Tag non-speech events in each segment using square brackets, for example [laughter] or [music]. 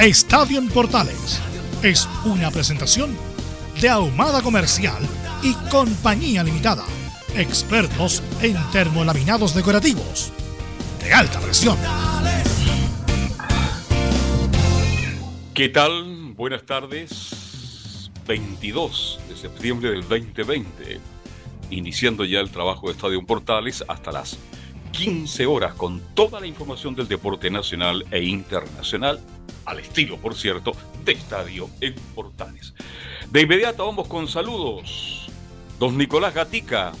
Estadio en Portales es una presentación de Ahumada Comercial y Compañía Limitada. Expertos en termolaminados decorativos de alta presión. ¿Qué tal? Buenas tardes. 22 de septiembre del 2020. Iniciando ya el trabajo de Estadio en Portales hasta las 15 horas con toda la información del deporte nacional e internacional, al estilo, por cierto, de Estadio en Portales. De inmediato vamos con saludos. Don Nicolás Gatica,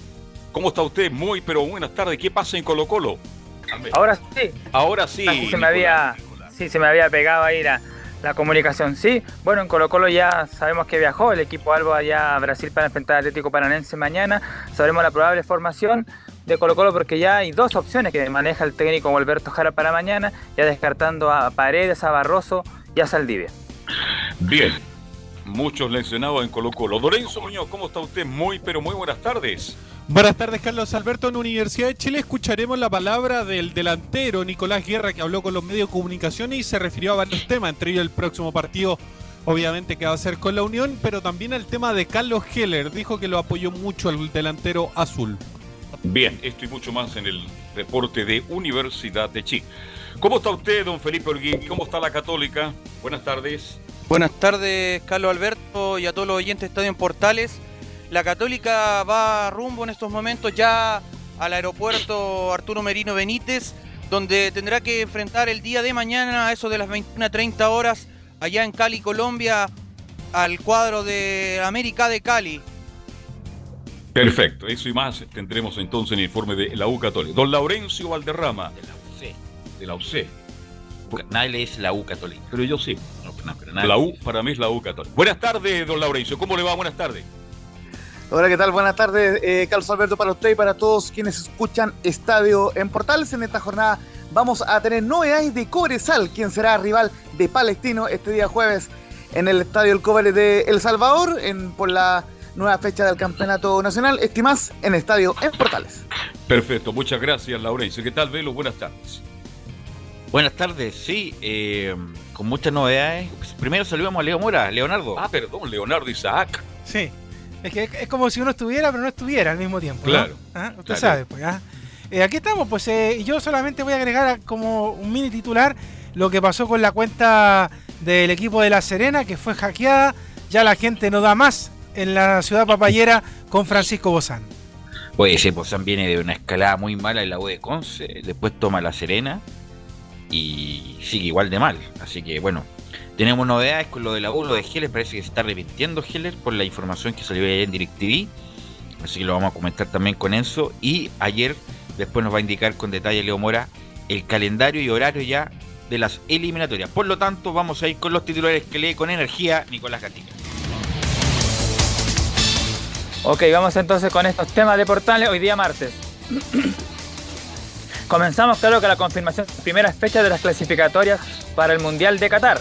¿cómo está usted? Muy, pero buenas tardes. ¿Qué pasa en Colo Colo? Ahora sí. Ahora sí. Así se me había, sí, se me había pegado ahí la, la comunicación. Sí, bueno, en Colo Colo ya sabemos que viajó el equipo Albo allá a Brasil para enfrentar al Atlético Paranense mañana. Sabremos la probable formación de Colo Colo porque ya hay dos opciones que maneja el técnico Alberto Jara para mañana, ya descartando a Paredes, a Barroso y a Saldivia. Bien, muchos lesionados en Colo Colo. Lorenzo Muñoz, ¿cómo está usted? Muy, pero muy buenas tardes. Buenas tardes, Carlos Alberto. En Universidad de Chile escucharemos la palabra del delantero Nicolás Guerra, que habló con los medios de comunicación y se refirió a varios temas, entre ellos el próximo partido, obviamente, que va a ser con la Unión, pero también al tema de Carlos Heller. Dijo que lo apoyó mucho el delantero azul. Bien, esto y mucho más en el reporte de Universidad de Chile. ¿Cómo está usted, don Felipe Orguín? ¿Cómo está la Católica? Buenas tardes. Buenas tardes, Carlos Alberto, y a todos los oyentes de Estadio en Portales. La Católica va rumbo en estos momentos ya al aeropuerto Arturo Merino Benítez, donde tendrá que enfrentar el día de mañana, a eso de las 21.30 horas, allá en Cali, Colombia, al cuadro de América de Cali. Perfecto, eso y más tendremos entonces en el informe de la U Católica. Don Laurencio Valderrama. De la UC. De la UC. Nadie le dice la U Católica. Pero yo sí. No, no, pero nadie La U para mí es la U Católica. Buenas tardes, don Laurencio. ¿Cómo le va? Buenas tardes. Hola, ¿qué tal? Buenas tardes, eh, Carlos Alberto, para usted y para todos quienes escuchan Estadio en Portales. En esta jornada vamos a tener novedades de Cobresal, quien será rival de Palestino este día jueves en el Estadio El Cobre de El Salvador, en, por la nueva fecha del Campeonato Nacional. Estimás en Estadio en Portales. Perfecto, muchas gracias, Laurencio. ¿Qué tal, Velo? Buenas tardes. Buenas tardes, sí, eh, con muchas novedades. Primero saludamos a Leo Mora, Leonardo. Ah, perdón, Leonardo Isaac. Sí. Es que es como si uno estuviera, pero no estuviera al mismo tiempo. ¿no? Claro. ¿Ah? Usted Claro. sabe, pues. ¿ah? Eh, aquí estamos, pues eh, yo solamente voy a agregar como un mini titular lo que pasó con la cuenta del equipo de La Serena, que fue hackeada. Ya la gente no da más en la ciudad papayera con Francisco Bozán. Pues ese Pozán viene de una escalada muy mala en la U de Conce, después toma La Serena y sigue igual de mal. Así que bueno, tenemos novedades con lo de la U, lo de Heller, parece que se está arrepintiendo Heller por la información que salió ayer en DirecTV. Así que lo vamos a comentar también con Enzo. Y ayer, después nos va a indicar con detalle Leo Mora el calendario y horario ya de las eliminatorias. Por lo tanto, vamos a ir con los titulares que lee con energía Nicolás Gatica. Ok, vamos entonces con estos temas de portales hoy día martes. [clears throat] Comenzamos claro que la confirmación de las primeras fechas de las clasificatorias para el Mundial de Qatar.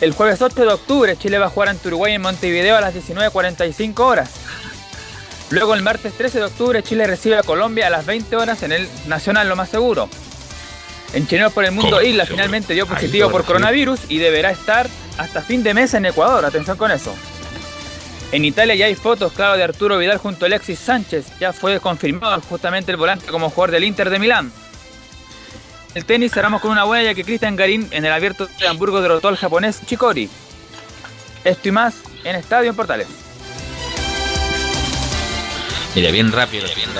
El jueves 8 de octubre Chile va a jugar ante Uruguay en Montevideo a las 19.45 horas. Luego el martes 13 de octubre Chile recibe a Colombia a las 20 horas en el Nacional lo más seguro. En Chilenos por el Mundo. Isla Seguro. finalmente dio positivo por coronavirus y deberá estar hasta fin de mes en Ecuador. Atención con eso. En Italia ya hay fotos, claro, de Arturo Vidal junto a Alexis Sánchez. Ya fue confirmado justamente el volante como jugador del Inter de Milán. el tenis cerramos con una buena ya que Cristian Garín en el abierto de Hamburgo derrotó al japonés Chikori. Esto y más en Estadio en Portales. Mira, bien rápido bien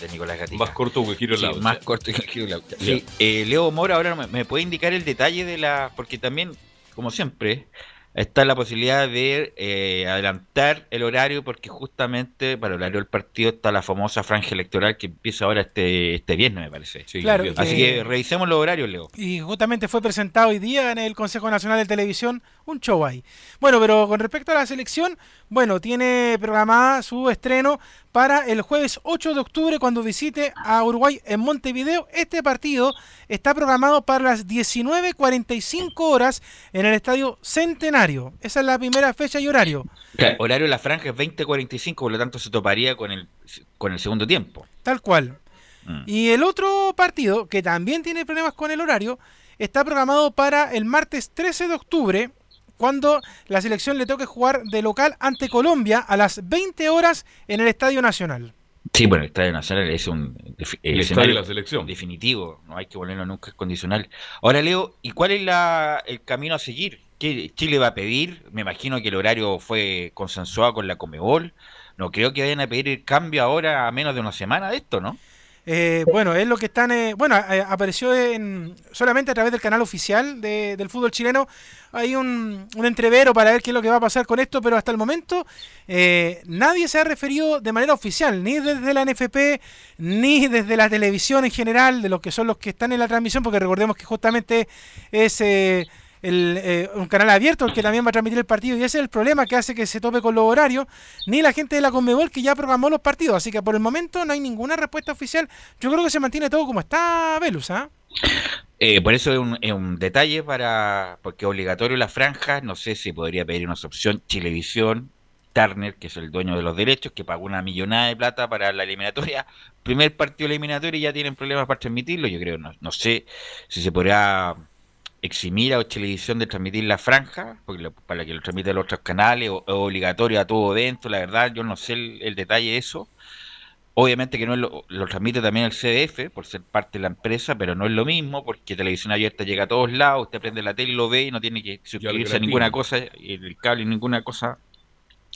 de, Nicolás Gatica. Más corto que Giro sí, Más corto que Giro Laucha. Sí, eh, Leo Mora ahora me, me, puede indicar el detalle de la... Porque también, como siempre, está la posibilidad de eh, adelantar el horario porque justamente para el horario del partido está la famosa franja electoral que empieza ahora este, este viernes, me parece. claro, Así que revisemos los horarios, Leo. Y justamente fue presentado hoy día en el Consejo Nacional de Televisión un show ahí. Bueno, pero con respecto a la selección, bueno, tiene programada su estreno para el jueves 8 de octubre cuando visite a Uruguay en Montevideo. Este partido está programado para las 19.45 horas en el Estadio Centenario. Esa es la primera fecha y horario. horario de la franja es 20.45, por lo tanto se toparía con el, con el segundo tiempo. Tal cual. Mm. Y el otro partido, que también tiene problemas con el horario, está programado para el martes 13 de octubre cuando la selección le toque jugar de local ante Colombia a las 20 horas en el Estadio Nacional. Sí, bueno, el Estadio Nacional es un el estadio de la selección. definitivo, no hay que ponerlo nunca condicional. Ahora, Leo, ¿y cuál es la, el camino a seguir? ¿Qué Chile va a pedir? Me imagino que el horario fue consensuado con la Comebol. No creo que vayan a pedir el cambio ahora a menos de una semana de esto, ¿no? Eh, bueno, es lo que están. Eh, bueno, eh, apareció en, solamente a través del canal oficial del fútbol chileno. Hay un, un, entrevero para ver qué es lo que va a pasar con esto, pero hasta el momento nadie se ha referido de manera oficial, ni desde la NFP, ni desde la televisión en general, de los que son los que están en la transmisión, porque recordemos que justamente es el, eh, un canal abierto que también va a transmitir el partido y ese es el problema que hace que se tope con los horarios, ni la gente de la Conmebol que ya programó los partidos, así que por el momento no hay ninguna respuesta oficial, yo creo que se mantiene todo como está Velus, ¿ah? Eh, por eso es un, es un, detalle para, porque obligatorio las franjas, no sé si podría pedir una opción Chilevisión, Turner, que es el dueño de los derechos, que pagó una millonada de plata para la eliminatoria. Primer partido eliminatorio y ya tienen problemas para transmitirlo. Yo creo, no, no sé si se podrá eximir a televisión de transmitir la franja, porque para que lo transmiten los otros canales, o, obligatorio a todo dentro, la verdad, yo no sé el, detalle de eso. Obviamente que no lo, transmite también el CDF, por ser parte de la empresa, pero no es lo mismo, porque televisión abierta llega a todos lados, usted prende la tele y lo ve y no tiene que suscribirse a ninguna cosa, el cable, ninguna cosa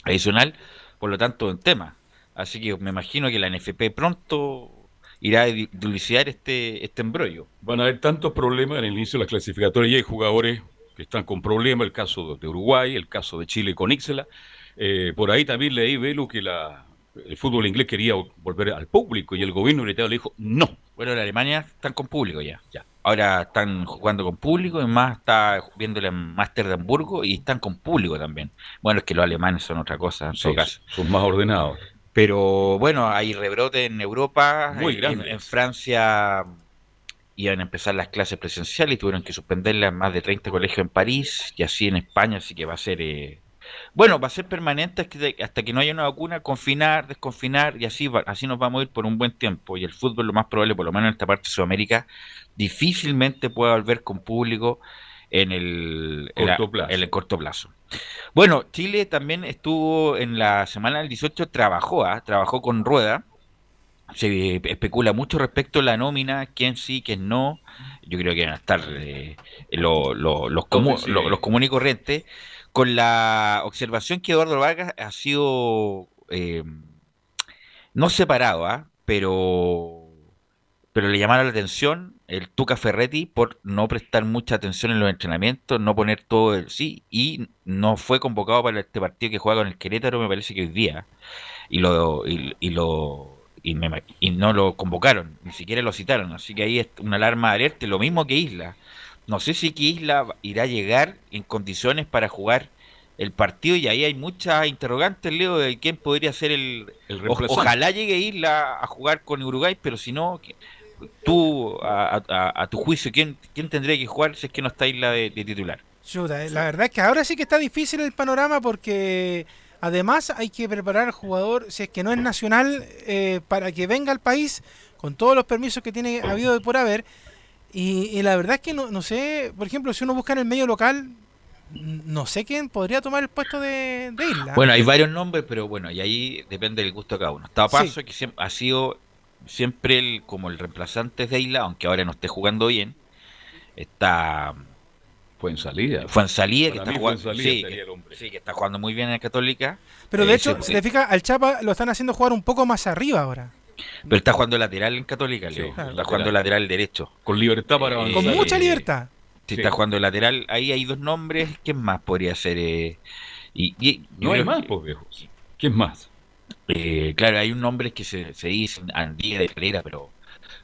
adicional, por lo tanto, un tema. Así que me imagino que la NFP pronto irá a dilucidar este, este embrollo. Van a haber tantos problemas en el inicio de la clasificatoria y hay jugadores que están con problemas, el caso de Uruguay, el caso de Chile con Ixela. Eh, por ahí también leí, Velo, que la, el fútbol inglés quería volver al público y el gobierno británico le dijo no. Bueno, en Alemania están con público ya. ya. Ahora están jugando con público, y más está viendo el Máster de Hamburgo y están con público también. Bueno, es que los alemanes son otra cosa, en todo caso. Son más ordenados. Pero bueno, hay rebrote en Europa, en, Francia iban a empezar las clases presenciales y tuvieron que suspenderlas en más de 30 colegios en París y así en España, así que va a ser... Eh, bueno, va a ser permanente hasta que no haya una vacuna, confinar, desconfinar y así, así nos vamos a ir por un buen tiempo. Y el fútbol, lo más probable, por lo menos en esta parte de Sudamérica, difícilmente pueda volver con público en el En el corto plazo. Bueno, Chile también estuvo en la semana del 18, trabajó, ¿ah? trabajó con Rueda. Se especula mucho respecto a la nómina, quién sí, quién no. Yo creo que van a estar eh, los, los comunes y corrientes. Con la observación que Eduardo Vargas ha sido eh, no separado, ¿ah? pero, pero le llamaron la atención el Tuca Ferretti por no prestar mucha atención en los entrenamientos, no poner todo el sí, y no fue convocado para este partido que juega con el Querétaro, me parece que hoy día, y lo, y, lo y, no lo convocaron, ni siquiera lo citaron, así que ahí es una alarma de alerta, lo mismo que Isla. No sé si que Isla irá a llegar en condiciones para jugar el partido y ahí hay muchas interrogantes, Leo, de quién podría ser el... ojalá llegue Isla a jugar con Uruguay, pero si no, tú, a, tu juicio, ¿quién, ¿quién tendría que jugar si es que no está Isla de, titular? Eh, la verdad es que ahora sí que está difícil el panorama porque además hay que preparar al jugador, si es que no es nacional, eh, para que venga al país con todos los permisos que tiene habido de por haber. Y, la verdad es que no, no, sé, por ejemplo, si uno busca en el medio local, no sé quién podría tomar el puesto de, Isla. Bueno, hay varios nombres, pero bueno, y ahí depende del gusto de cada uno. Está Paso, que siempre ha sido siempre el, como el reemplazante de Isla, aunque ahora no esté jugando bien, está Fue en salida. fue en salida, que está jugando, Fuenzalía sí, que- el hombre. sí, que está jugando muy bien en la Católica, Pero de Eh, hecho, sí, si te fijas, al Chapa lo están haciendo jugar un poco más arriba ahora. pero está jugando lateral en Católica, Sí, Leo. claro. está jugando lateral derecho. Con libertad para Eh, avanzar. Con mucha libertad. Si Sí. está jugando lateral, ahí hay dos nombres, ¿quién más podría ser? eh? y, y- No hay más, que- pues, viejos. ¿Quién más? Eh, claro, hay un nombre que se, se dice Andía de Calera, pero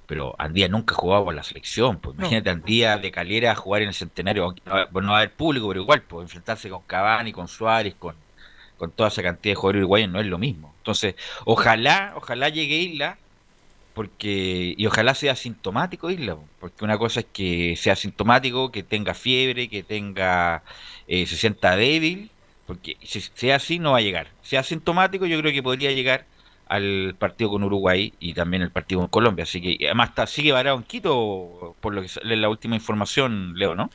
pero Andía nunca ha jugado por la selección. Pues imagínate Andía de Calera jugar en el centenario, aunque no, va- a haber público, pero igual, pues enfrentarse con Cavani, con Suárez, con, con toda esa cantidad de jugadores uruguayos no es lo mismo. Entonces, ojalá, ojalá llegue Isla, porque y ojalá sea asintomático Isla, porque una cosa es que sea asintomático, que tenga fiebre, que tenga eh, se sienta débil, porque si sea así no va a llegar. Sea asintomático, yo creo que podría llegar al partido con Uruguay y también el partido con Colombia. Así que y además está, sigue varado en Quito, por lo que en la última información, Leo, ¿no?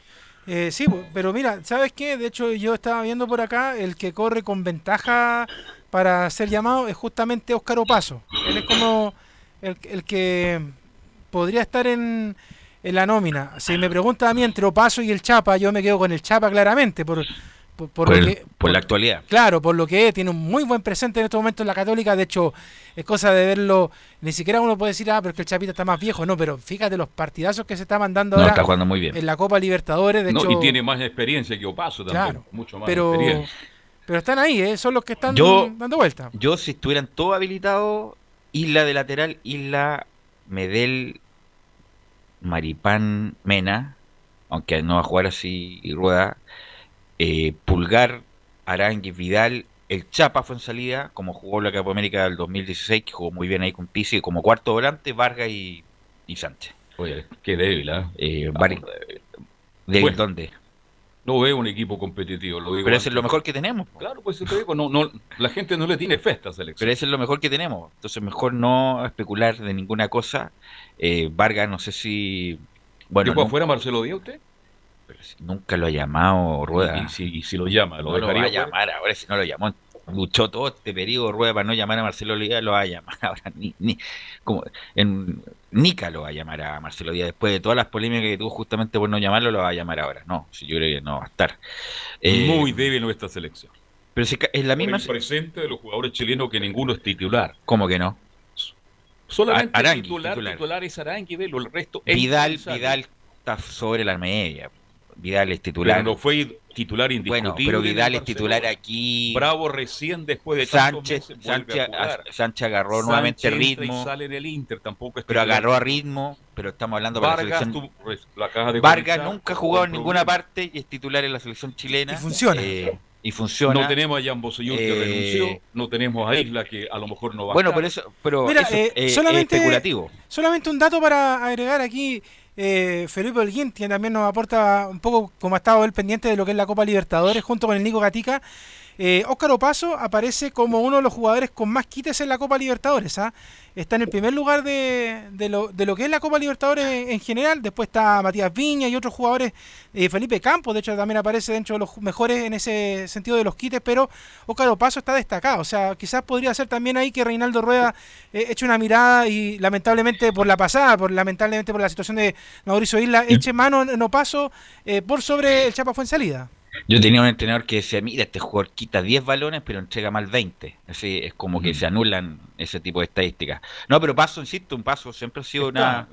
Eh, sí, pero mira, ¿sabes qué? De hecho, yo estaba viendo por acá, el que corre con ventaja para ser llamado es justamente Óscar Opaso. Él es como el, el que podría estar en, en la nómina. Si me pregunta a mí entre Opaso y el Chapa, yo me quedo con el Chapa claramente, por, por, por Por, lo el- que... por por- la actualidad. Claro, por lo que es, tiene un muy buen presente en estos momentos en la Católica. De hecho, es cosa de verlo. Ni siquiera uno puede decir, ah, pero es que el Chapita está más viejo. No, pero fíjate los partidazos que se está mandando No, ahora está jugando muy bien. en la Copa Libertadores. De No, hecho, y tiene más experiencia que Opaso también. Claro, mucho más pero, experiencia. pero están ahí, ¿eh? son los que están Yo- dando vuelta. Yo, si estuvieran todos habilitados, Isla de lateral, Isla, Medel, Maripán, Mena, aunque no va a jugar así y rueda, eh, Pulgar, Aranguis, Vidal, el Chapa fue en salida, como jugó la Copa América del 2016, que jugó muy bien ahí con Pizzi, como cuarto volante, Vargas y, y Sánchez. Oye, qué débil, ¿ah? Eh, Vamos, Var- débil. ¿De Bueno. dónde? No veo un equipo competitivo. Lo digo Pero eso es lo mejor que tenemos. po. Claro, pues te digo, no, no, la gente no le tiene fe a esta selección. Pero eso es lo mejor que tenemos. Entonces, mejor no especular de ninguna cosa. Eh, Vargas, no sé si. Bueno, ¿Dejó nu- afuera Marcelo Díaz usted? Pero si nunca lo ha llamado Rueda. Y, si, y si lo llama, lo no lo va a llamar ahora, si no lo llamó. Luchó todo este periodo Rueda para no llamar a Marcelo Díaz, lo va a llamar [laughs] ahora. Ni, ni, como en, Nica lo va a llamar a Marcelo Díaz. Después de todas las polémicas que tuvo justamente por no llamarlo, lo va a llamar ahora. No, si yo creo que no va a estar. Eh, Muy débil nuestra selección. Pero si es la misma. el presente de los jugadores chilenos que ninguno es titular. ¿Cómo que no? Solamente Arangui, titular, titular. titular es Arangui, el resto es Vidal. Vidal está sobre la media. Vidal es titular. Pero no fue titular indiscutible. Bueno, pero Vidal es titular aquí. Bravo recién después de Sánchez, meses Sánchez, a jugar. a- Sánchez agarró Sánchez nuevamente entra y ritmo, sale en el Inter, tampoco es pero agarró a ritmo, pero estamos hablando para la Vargas, selección. tú, pues, la caja de Vargas nunca ha jugado en ninguna parte y es titular en la selección chilena. Y funciona. Eh, y funciona. No tenemos a Jan Bosellón que Eh, renunció, no tenemos a Isla que a lo mejor no va bueno, a por estar. eso, pero Mira, eso, eh, solamente- especulativo. Solamente un dato para agregar aquí. Eh, Felipe Holguín, quien también nos aporta un poco como ha estado él pendiente de lo que es la Copa Libertadores junto con el Nico Gatica. Eh, Óscar Opaso aparece como uno de los jugadores con más quites en la Copa Libertadores. ¿ah? Está en el primer lugar de, de lo, de lo que es la Copa Libertadores en, en general. Después está Matías Viña y otros jugadores. eh, Felipe Campos, de hecho, también aparece dentro de los mejores en ese sentido de los quites. Pero Óscar Opaso está destacado. O sea, quizás podría ser también ahí que Reinaldo Rueda eh, eche una mirada y lamentablemente por la pasada, por lamentablemente por la situación de Mauricio Isla, eche mano en Opaso eh, por sobre el Chapa Fuensalida. Yo tenía un entrenador que decía, mira, este jugador quita 10 balones, pero entrega mal 20. Así es como que se anulan ese tipo de estadísticas. No, pero Paso, insisto, un Paso siempre ha sido una, Está.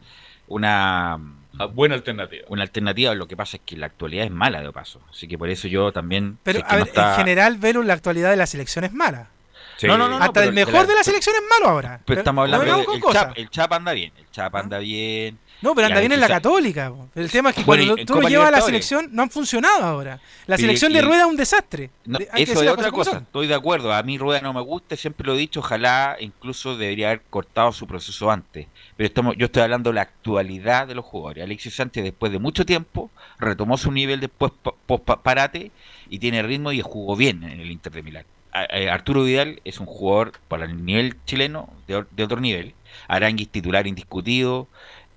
una, Ah, buena alternativa. una alternativa. Lo que pasa es que la actualidad es mala de Paso. Así que por eso yo también... Pero si a no ver, está- en general, Velo, la actualidad de la selección es mala. Sí. No, no, no, Hasta el de mejor la- de la selección es malo ahora. Pero estamos no hablando del con el el Chapa anda bien. El Chapa anda bien. No, pero anda bien en la Católica. po. El tema es que Bueno, cuando y tú lo llevas a la selección, no han funcionado ahora. La selección de Rueda es un desastre. No, De- eso es otra cosa, estoy de acuerdo. A mí Rueda no me gusta, siempre lo he dicho, ojalá incluso debería haber cortado su proceso antes. Pero estamos, yo estoy hablando de la actualidad de los jugadores. Alexis Sánchez, después de mucho tiempo, retomó su nivel después pa- post pa- parate y tiene ritmo y jugó bien en el Inter de Milán. A- Arturo Vidal es un jugador para el nivel chileno de, de otro nivel. Aranguis titular indiscutido.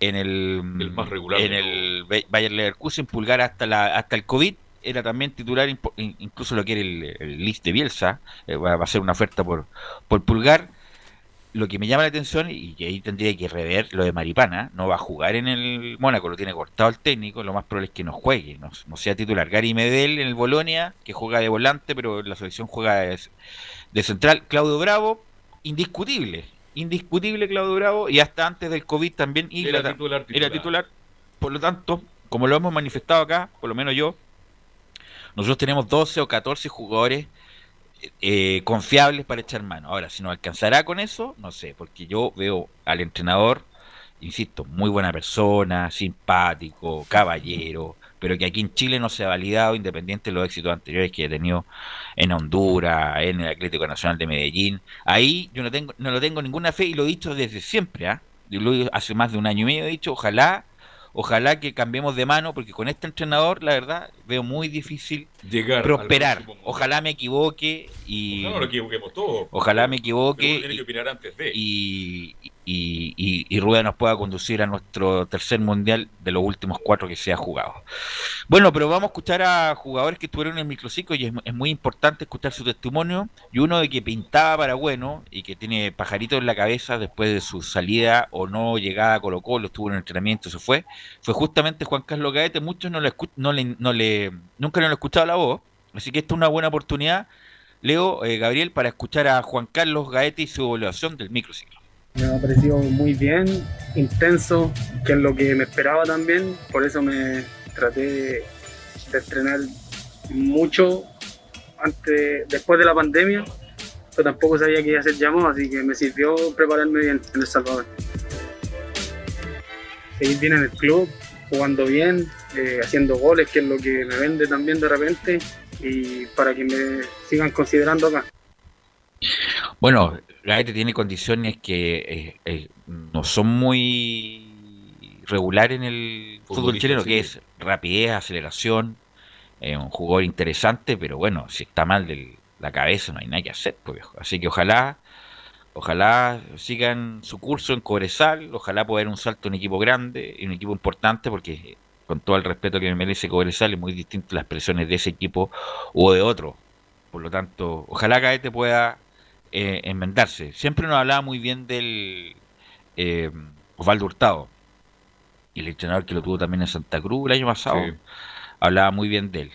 En el, El más regular en el Ba- Bayer Leverkusen, Pulgar hasta la hasta el COVID era también titular, incluso lo quiere el, el list de Bielsa, eh, va, va a ser una oferta por, por Pulgar. lo que me llama la atención, y que ahí tendría que rever lo de Maripana, no va a jugar en el Mónaco, lo tiene cortado el técnico, lo más probable es que no juegue, no, sea titular. Gary Medel en el Bolonia, que juega de volante, pero la selección juega de, de central. Claudio Bravo, indiscutible, indiscutible Claudio Bravo, y hasta antes del COVID también era, titular, era titular. Por lo tanto, como lo hemos manifestado acá, por lo menos yo, nosotros tenemos 12 o 14 jugadores eh, confiables para echar mano. Ahora, si nos alcanzará con eso, no sé, porque yo veo al entrenador, insisto, muy buena persona, simpático, caballero, pero que aquí en Chile no se ha validado, independiente de los éxitos anteriores que he tenido en Honduras, en el Atlético Nacional de Medellín. Ahí yo no tengo no lo tengo ninguna fe y lo he dicho desde siempre, ¿ah? hace más de un año y medio he dicho, ojalá Ojalá que cambiemos de mano, porque con este entrenador, la verdad, veo muy difícil Llegar prosperar. Ojalá me equivoque y. No, no, lo equivoquemos todos. Ojalá me equivoque. que opinar antes de. Y, y, y, Rueda nos pueda conducir a nuestro tercer mundial de los últimos cuatro que se ha jugado. Bueno, pero vamos a escuchar a jugadores que estuvieron en el microciclo y es, muy importante escuchar su testimonio. Y uno de que pintaba para bueno y que tiene pajarito en la cabeza después de su salida o no llegada a Colo Colo, estuvo en el entrenamiento, se fue, fue justamente Juan Carlos Gaete. Muchos no le, no le, no le nunca no le escuchado la así que esta es una buena oportunidad. Leo, eh, Gabriel, para escuchar a Juan Carlos Gaete y su evaluación del microciclo. Me ha parecido muy bien, intenso, que es lo que me esperaba también, por eso me traté de entrenar mucho antes, después de la pandemia, pero tampoco sabía que iba a ser llamado, así que me sirvió prepararme bien en El Salvador. Seguir bien en el club, jugando bien, eh, haciendo goles, que es lo que me vende también de repente, y para que me sigan considerando acá. Bueno, Gaete tiene condiciones que eh, eh, no son muy regulares en el fútbol, chileno, que es rapidez, aceleración, es un jugador interesante, pero bueno, si está mal de la cabeza no hay nada que hacer, pues, Así que ojalá, ojalá sigan su curso en Cobresal, ojalá pueda haber un salto en un equipo grande, en un equipo importante, porque con todo el respeto que me merece Cobresal, es muy distinto las presiones de ese equipo o de otro. Por lo tanto, ojalá Gaete pueda eh, enmendarse. Siempre nos hablaba muy bien del eh, Osvaldo Hurtado, y el entrenador que lo tuvo también en Santa Cruz el año pasado, hablaba muy bien de él.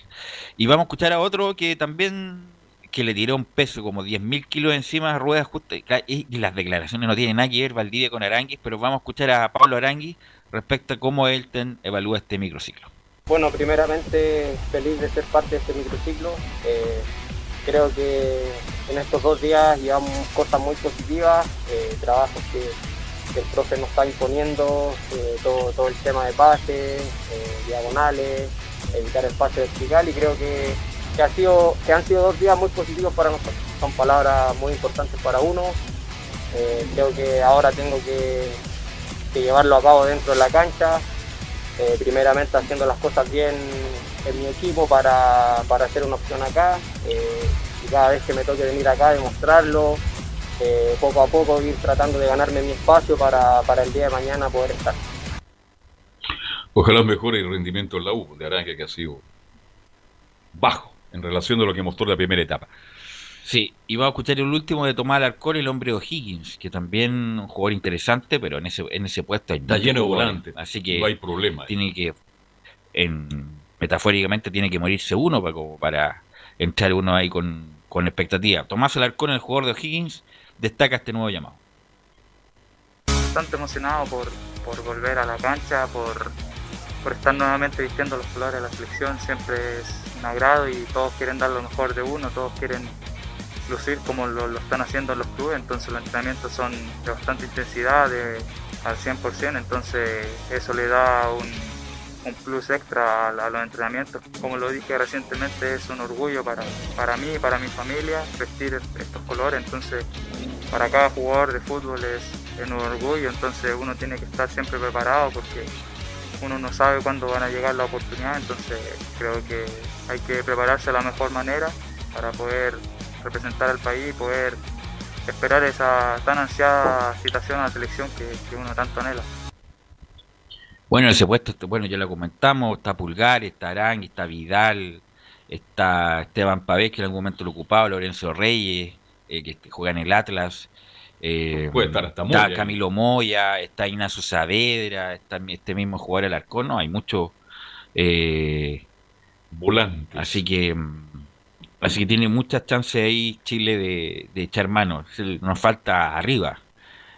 Y vamos a escuchar a otro que también que le tiró un peso como 10.000 kilos encima de ruedas justas, y, las declaraciones no tienen nada que ver Valdivia con Aranguis, pero vamos a escuchar a Pablo Aranguis respecto a cómo Elten evalúa este microciclo. Bueno, primeramente feliz de ser parte de este microciclo. Eh, creo que en estos dos días llevamos cosas muy positivas, eh, trabajos que, el profe nos está imponiendo, eh, todo, el tema de pases, eh, diagonales, evitar el pase vertical y creo que, ha sido, que han sido dos días muy positivos para nosotros. Son palabras muy importantes para uno. creo que ahora tengo que, llevarlo a cabo dentro de la cancha, primeramente haciendo las cosas bien en mi equipo para, para hacer una opción acá y cada vez que me toque venir acá demostrarlo, eh, poco a poco ir tratando de ganarme mi espacio para, el día de mañana poder estar. Ojalá mejore el rendimiento en la U de Arranque que ha sido bajo en relación a lo que mostró la primera etapa. Sí, y vamos a escuchar el último de Tomás Alarcón, el hombre O'Higgins, que también un jugador interesante, pero en ese, en ese puesto hay Está lleno de volantes, así que no hay problema. Tiene que, en, metafóricamente, tiene que morirse uno para, para entrar uno ahí con, con expectativa. Tomás Alarcón, el jugador de O'Higgins, destaca este nuevo llamado. Bastante emocionado por, volver a la cancha, por, estar nuevamente vistiendo los colores de la selección. Siempre es un agrado y todos quieren dar lo mejor de uno, todos quieren lucir como lo, están haciendo en los clubes. Entonces los entrenamientos son de bastante intensidad, de, al 100%. Entonces eso le da un plus extra a, los entrenamientos. Como lo dije recientemente, es un orgullo para, para mí y para mi familia vestir estos colores. Entonces, para cada jugador de fútbol es, un orgullo. Entonces, uno tiene que estar siempre preparado porque uno no sabe cuándo van a llegar la oportunidad. Entonces, creo que hay que prepararse de la mejor manera para poder representar al país y poder esperar esa tan ansiada citación a la selección que, que uno tanto anhela. Bueno, ese puesto, bueno, ya lo comentamos, está Pulgar, está Arangui, está Vidal, está Esteban Pavés, que en algún momento lo ocupaba, Lorenzo Reyes, eh, que juega en el Atlas, Eh, Puede estar hasta está Moya. Camilo Moya, está Ignacio Saavedra, está este mismo jugador Alarcón, no, hay muchos eh, Volantes. Así que mm, así que tiene muchas chances ahí Chile de, de echar mano. Nos falta arriba.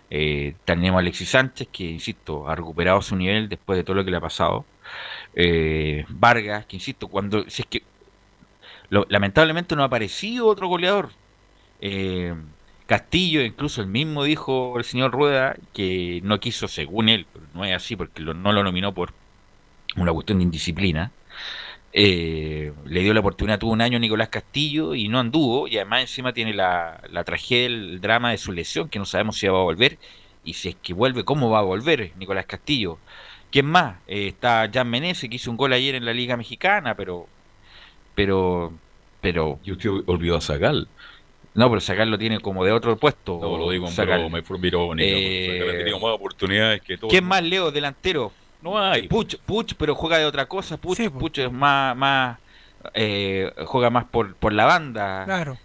Eh, tenemos a Alexis Sánchez, que insisto, ha recuperado su nivel después de todo lo que le ha pasado. Eh, Vargas, que insisto, cuando si es que lamentablemente no ha aparecido otro goleador. Eh, Castillo, incluso el mismo dijo el señor Rueda que no quiso, según él, no es así porque lo- no lo nominó por una cuestión de indisciplina. Eh, le dio la oportunidad, tuvo un año Nicolás Castillo y no anduvo, y además encima tiene la, la tragedia, el drama de su lesión, que no sabemos si va a volver, y si es que vuelve, ¿cómo va a volver Nicolás Castillo? ¿Quién más? Eh, está Jan Menezes, que hizo un gol ayer en la Liga Mexicana, pero, pero, pero, Yo usted olvidó a Zagal. no, pero sacarlo tiene como de otro puesto. No, lo digo en Zagal. broma, fue irónica. Eh, Zagal ha tenido más oportunidades que todo. ¿Quién más, Leo, delantero? No hay. Puch, Puch, pero juega de otra cosa. Puch, Sí. Puch es más, más eh, juega más por, por la banda. Claro.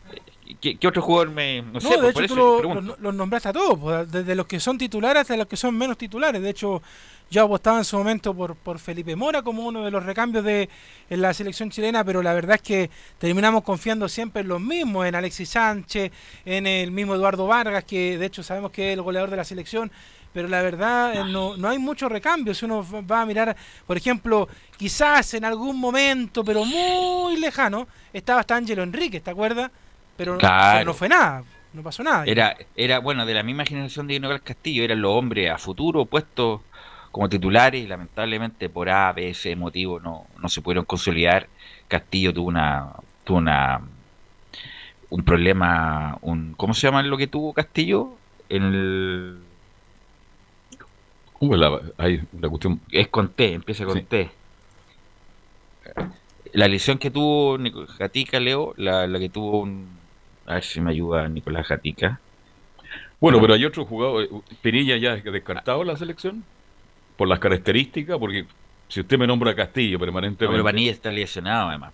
¿Qué, qué otro jugador me.? No, No, sé, de hecho por tú eso lo- los nombraste a todos, pues, desde los que son titulares hasta los que son menos titulares. De hecho, yo apostaba en su momento por, por Felipe Mora como uno de los recambios de en la selección chilena, pero la verdad es que terminamos confiando siempre en los mismos, en Alexis Sánchez, en el mismo Eduardo Vargas, que de hecho sabemos que es el goleador de la selección. Pero la verdad eh, no, no hay mucho recambio. Si uno va a mirar, por ejemplo, quizás en algún momento, pero muy lejano, estaba hasta Ángelo Enríquez, ¿te acuerdas? Pero, Claro. no fue nada, no pasó nada. Era, era, bueno, de la misma generación de Nicolás Castillo, eran los hombres a futuro puestos como titulares y lamentablemente por A, B, C motivo no, no se pudieron consolidar. Castillo tuvo una, tuvo una, un problema, un, ¿cómo se llama lo que tuvo Castillo? En el, ¿Cómo es la, hay la cuestión? es con T, empieza con Sí. T. La lesión que tuvo Nico- Gatica, Leo, la, la que tuvo un... A ver si me ayuda Nicolás Gatica. Bueno, pero hay otro jugador. eh, Pinilla ya es descartado la selección. Por las características, porque si usted me nombra a Castillo No, permanentemente. pero Vanilla está lesionado además.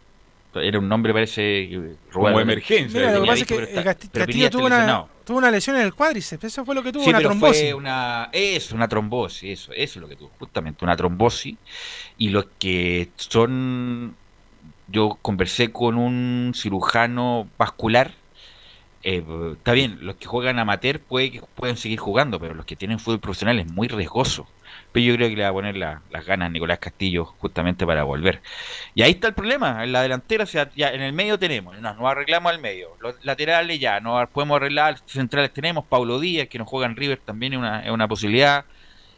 Era un nombre, parece. como emergencia. Mira, lo que Pinilla pasa es que eh, Castillo Pinilla tuvo una. Tuvo una lesión en el cuádriceps, eso fue lo que tuvo, Sí, una pero trombosis. fue una. Eso, una trombosis, eso, eso es lo que tuvo, justamente, una trombosis. Y los que son. Yo conversé con un cirujano vascular. eh, está bien, los que juegan amateur puede que pueden seguir jugando, pero los que tienen fútbol profesional es muy riesgoso. Pero yo creo que le va a poner la- las ganas a Nicolás Castillo justamente para volver. Y ahí está el problema, en la delantera, o sea, ya en el medio tenemos, nos, arreglamos al medio, los laterales ya, nos podemos arreglar, centrales tenemos, Paulo Díaz, que nos juega en River también es una, es una posibilidad.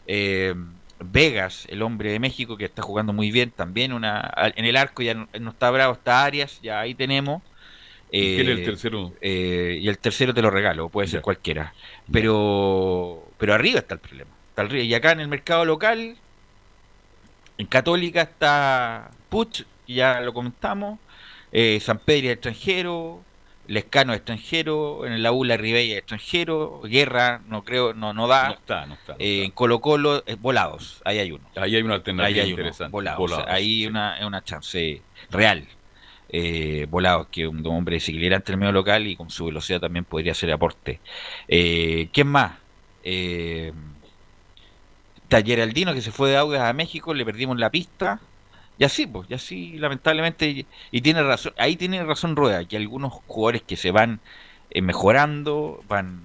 Eh, Vegas, el hombre de México, que está jugando muy bien, también una en el arco ya no, no está bravo, está Arias, ya ahí tenemos. ¿Y ¿Quién es el Eh, tercero? eh, y el tercero te lo regalo, puede ser Ya. cualquiera. Pero pero arriba está el problema. Está. Y acá en el mercado local, en Católica está Puch, ya lo comentamos, eh, San Pedro es extranjero, Lescano es extranjero, en la ULA Ribey es extranjero, Guerra no creo, no, no da. No está, no está. no Eh, en. Colo Colo, eh, volados, ahí hay uno. Ahí hay una Ahí alternativa hay uno, interesante. volados. Volados, ahí sí. una, es una chance real. Eh, volados, que un hombre desequilibrante en el medio local y con su velocidad también podría hacer aporte. ¿Quién más? Eh, Talleraldino, que se fue de Augas a México, le perdimos la pista. Y así, pues, y así, lamentablemente, y, y tiene razón, ahí tiene razón Rueda, que algunos jugadores que se van eh, mejorando, van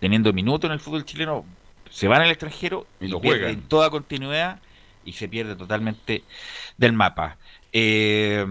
teniendo minutos en el fútbol chileno, se van al extranjero Y y, lo pierden juegan. toda continuidad y se pierde totalmente del mapa. Eh,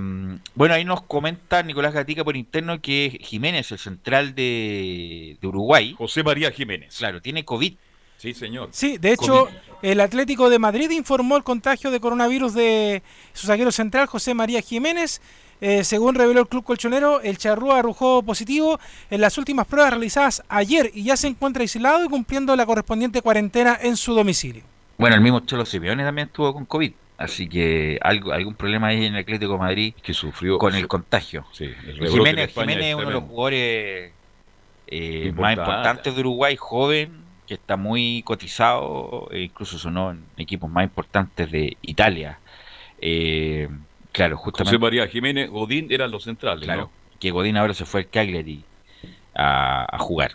bueno, ahí nos comenta Nicolás Gatica por interno que Jiménez, el central de, de Uruguay, José María Jiménez. claro, tiene COVID. Sí, señor. Sí, de hecho, el Atlético de Madrid informó el contagio de coronavirus de su zaguero central, José María Jiménez. Eh, según reveló el club colchonero, el charrúa arrojó positivo en las últimas pruebas realizadas ayer y ya se encuentra aislado y cumpliendo la correspondiente cuarentena en su domicilio. Bueno, el mismo Cholo Simeone también estuvo con COVID, así que algo, algún problema ahí en el Atlético de Madrid Que sufrió. con el contagio. Sí, el Jiménez, Jiménez es uno de los jugadores eh, Importante. más importantes de Uruguay, joven, que está muy cotizado, e incluso sonó en equipos más importantes de Italia. Eh, claro, José justamente María Jiménez, Godín eran los centrales, claro, ¿no? que Godín ahora se fue al Cagliari a, a jugar.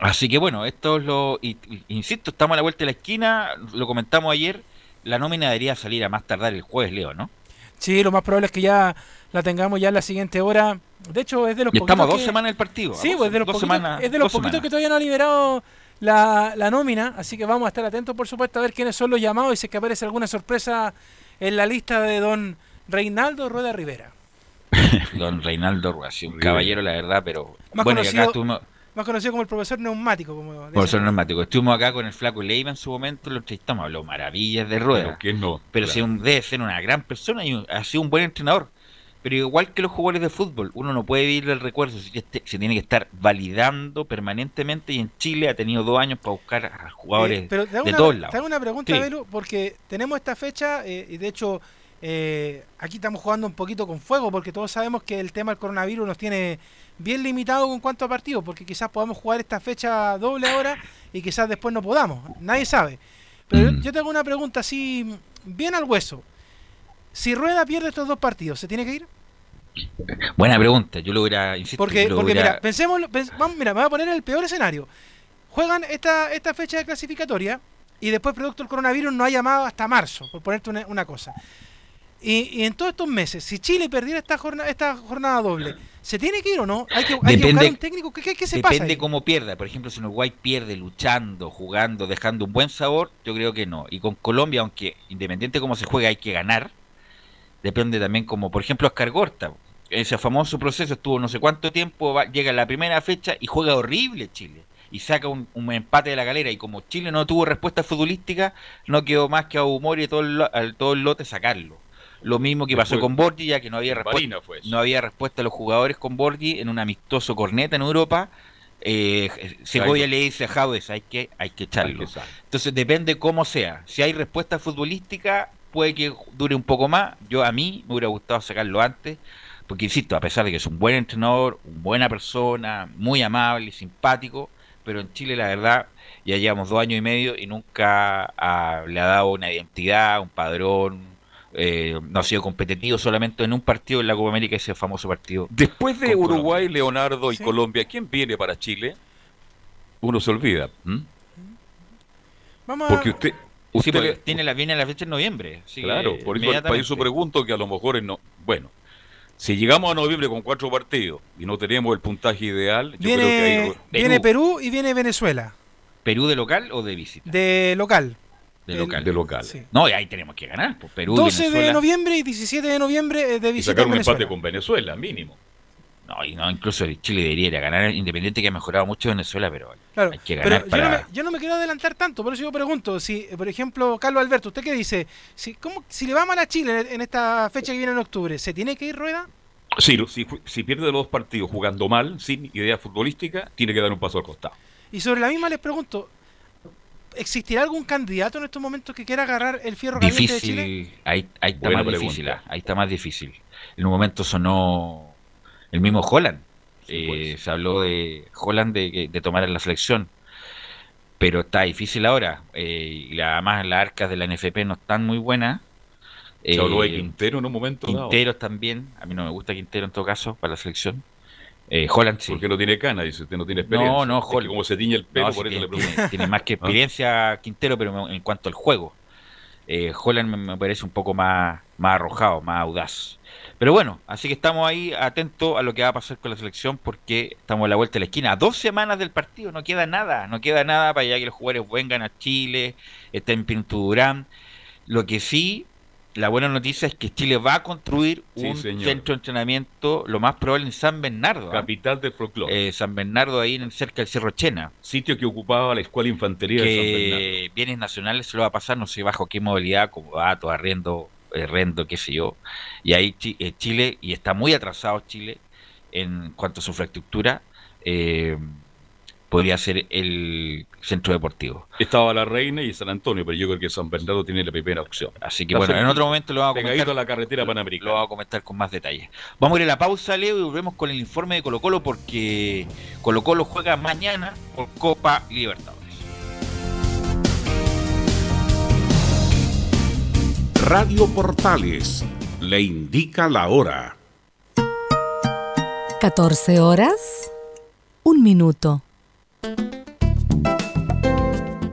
Así que bueno, esto es lo. y- y- insisto, estamos a la vuelta de la esquina, lo comentamos ayer. La nómina debería salir a más tardar el jueves, Leo, ¿no? Sí, lo más probable es que ya la tengamos ya en la siguiente hora. De hecho, es de los Y estamos a dos que- semanas del partido. Sí, dos- pues de los dos poquitos, semanas- es de los poquitos semanas. que todavía no ha liberado la, la nómina, así que vamos a estar atentos, por supuesto, a ver quiénes son los llamados y si es que aparece alguna sorpresa en la lista de don Reinaldo Rueda Rivera. [laughs] Don Reinaldo Rueda, sí, un Rivera. caballero, la verdad, pero. Más bueno, conocido- acá estuvimos. Más conocido como el profesor neumático. Como Profesor neumático. Estuvimos acá con el flaco Leiva en su momento, lo entrevistamos, habló maravillas de rueda. Pero ¿quién no? Pero Claro. sí, un- debe ser una gran persona y un- ha sido un buen entrenador. Pero igual que los jugadores de fútbol, uno no puede vivir el recuerdo, se, este- se tiene que estar validando permanentemente y en Chile ha tenido dos años para buscar a jugadores Eh, pero te hago de una, todos te lados. hago una pregunta, Sí. Belu, porque tenemos esta fecha eh, y de hecho eh, aquí estamos jugando un poquito con fuego porque todos sabemos que el tema del coronavirus nos tiene bien limitado en cuanto a partidos, porque quizás podamos jugar esta fecha doble ahora y quizás después no podamos, nadie sabe. Pero yo- Mm. yo te hago una pregunta así, bien al hueso. Si Rueda pierde estos dos partidos, ¿se tiene que ir? Buena pregunta, yo lo hubiera, insisto, Porque, lo porque hubiera- mira, pensemos, pens- vamos, mira, me voy a poner el peor escenario. Juegan esta, esta fecha de clasificatoria y después, producto del coronavirus, no ha llamado hasta marzo, por ponerte una, una cosa. Y, y en todos estos meses, si Chile perdiera esta jornada, esta jornada doble, ¿se tiene que ir o no? ¿Hay que, hay que Depende- buscar un técnico? ¿Qué, qué- qué se pasa? Depende cómo pierda. Por ejemplo, si Uruguay pierde luchando, jugando, dejando un buen sabor, yo creo que no. Y con Colombia, aunque independiente de cómo se juega, hay que ganar. Depende también como, por ejemplo, Oscar Gorta. Ese famoso proceso estuvo no sé cuánto tiempo, va- llega a la primera fecha y juega horrible Chile. Y saca un, un empate de la galera. Y como Chile no tuvo respuesta futbolística, no quedó más que a humor y todo el, al- todo el lote sacarlo. Lo mismo que pasó con Borgi, ya que no había respuesta no había respuesta a los jugadores con Borgi en un amistoso corneta en Europa. Eh, Segovia le dice a Javes hay que, hay que Hay echarlo. que. Entonces depende cómo sea. Si hay respuesta futbolística, puede que dure un poco más. Yo a mí me hubiera gustado sacarlo antes, porque insisto, a pesar de que es un buen entrenador, una buena persona, muy amable, simpático, pero en Chile la verdad ya llevamos dos años y medio y nunca ha- le ha dado una identidad, un padrón. eh, no ha sido competitivo solamente en un partido en la Copa América, ese famoso partido. Después de Uruguay, Leonardo y Sí. Colombia, ¿quién viene para Chile? Uno se olvida. ¿m? Vamos a- Porque usted, Sí, usted porque tiene la, viene la fecha en noviembre. Claro, por eso, por inmediatamente. eso pregunto que a lo mejor es no. Bueno, si llegamos a noviembre con cuatro partidos y no tenemos el puntaje ideal, yo viene, creo que ahí. viene Perú y viene Venezuela, ¿Perú de local o de visita? de local. De el- local. de local. Sí. No, y ahí tenemos que ganar. Pues Perú, 12 de noviembre y 17 de noviembre eh, de Y visita sacar en un empate con Venezuela, mínimo. No, y no, incluso Chile debería ir a ganar, independiente que ha mejorado mucho Venezuela, pero Claro, hay que pero ganar yo, para... no me, yo no me quiero adelantar tanto, por eso yo pregunto, si, por ejemplo, Carlos Alberto, ¿usted qué dice? Si, ¿cómo, si le va mal a Chile en, esta fecha que viene en octubre, ¿se tiene que ir Rueda? Sí, si, si pierde los dos partidos jugando mal, sin idea futbolística, tiene que dar un paso al costado. Y sobre la misma les pregunto, ¿existirá algún candidato en estos momentos que quiera agarrar el fierro caliente de Chile? Difícil, ahí, ahí está Buena más pregunta. difícil, ah, ahí está más difícil. En un momento sonó el mismo Holland, Sí, Eh, pues. se habló de Holland de, que- de tomar en la selección, pero está difícil ahora, eh, y la- además las arcas de la NFP no están muy buenas. Se habló de Eh, Quintero en un momento dado. Quinteros también, a mí no me gusta Quintero en todo caso para la selección. Eh, Holland sí. Porque no tiene cana, dice usted no tiene experiencia. No, no, Es que Holland. como se tiñe el pelo, No, por sí eso tiene, le tiene- tiene más que [laughs] experiencia Quintero, pero en cuanto al juego. Eh, Holland me, me parece un poco más, más arrojado, más audaz. Pero bueno, así que estamos ahí atentos a lo que va a pasar con la selección porque estamos a la vuelta de la esquina. A dos semanas del partido, no queda nada, no queda nada para ya que los jugadores vengan a Chile, estén Pinto Durán. Lo que sí, la buena noticia es que Chile va a construir un centro de entrenamiento, lo más probable en San Bernardo. ¿ah? Capital del folclore. Eh, San Bernardo, ahí en, cerca del Cerro Chena Sitio que ocupaba la Escuela de Infantería de San Bernardo. que bienes nacionales se lo va a pasar, no sé bajo qué modalidad, como datos, arriendo, eh, rendo, qué sé yo. Y ahí eh, Chile, y está muy atrasado Chile en cuanto a su infraestructura, eh, podría ser el centro deportivo. Estaba La Reina y San Antonio, pero yo creo que San Bernardo tiene la primera opción. Así que bueno, en otro momento lo vamos a comentar. la carretera Lo panamericana. vamos a comentar con más detalle. Vamos a ir a la pausa, Leo, y volvemos con el informe de Colo Colo porque Colo Colo juega mañana por Copa Libertadores. Radio Portales le indica la hora. 14 horas, un minuto.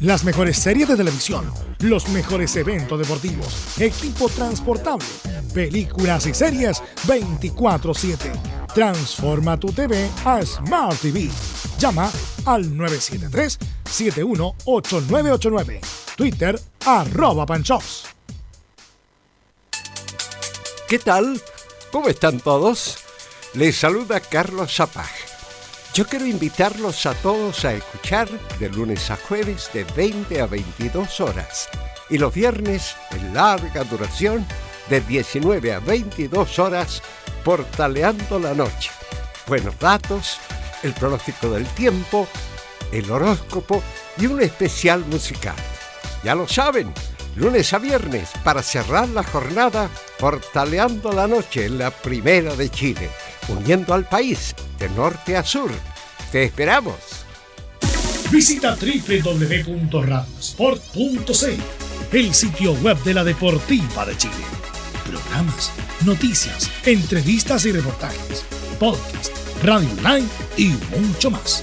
Las mejores series de televisión, los mejores eventos deportivos, equipo transportable, películas y series 24/7. Transforma tu TV a Smart TV. Llama al 973-718989. Twitter arroba panchops. ¿Qué tal? ¿Cómo están todos? Les saluda Carlos Zapag. Yo quiero invitarlos a todos a escuchar de lunes a jueves de 20 a 22 horas y los viernes en larga duración de 19 a 22 horas portaleando la noche. Buenos datos, el pronóstico del tiempo, el horóscopo y un especial musical. Ya lo saben, lunes a viernes para cerrar la jornada portaleando la noche en la primera de Chile, uniendo al país de norte a sur. Te esperamos. Visita www.radiosport.cl, el sitio web de la Deportiva de Chile. Programas, noticias, entrevistas y reportajes, podcast, radio online y mucho más.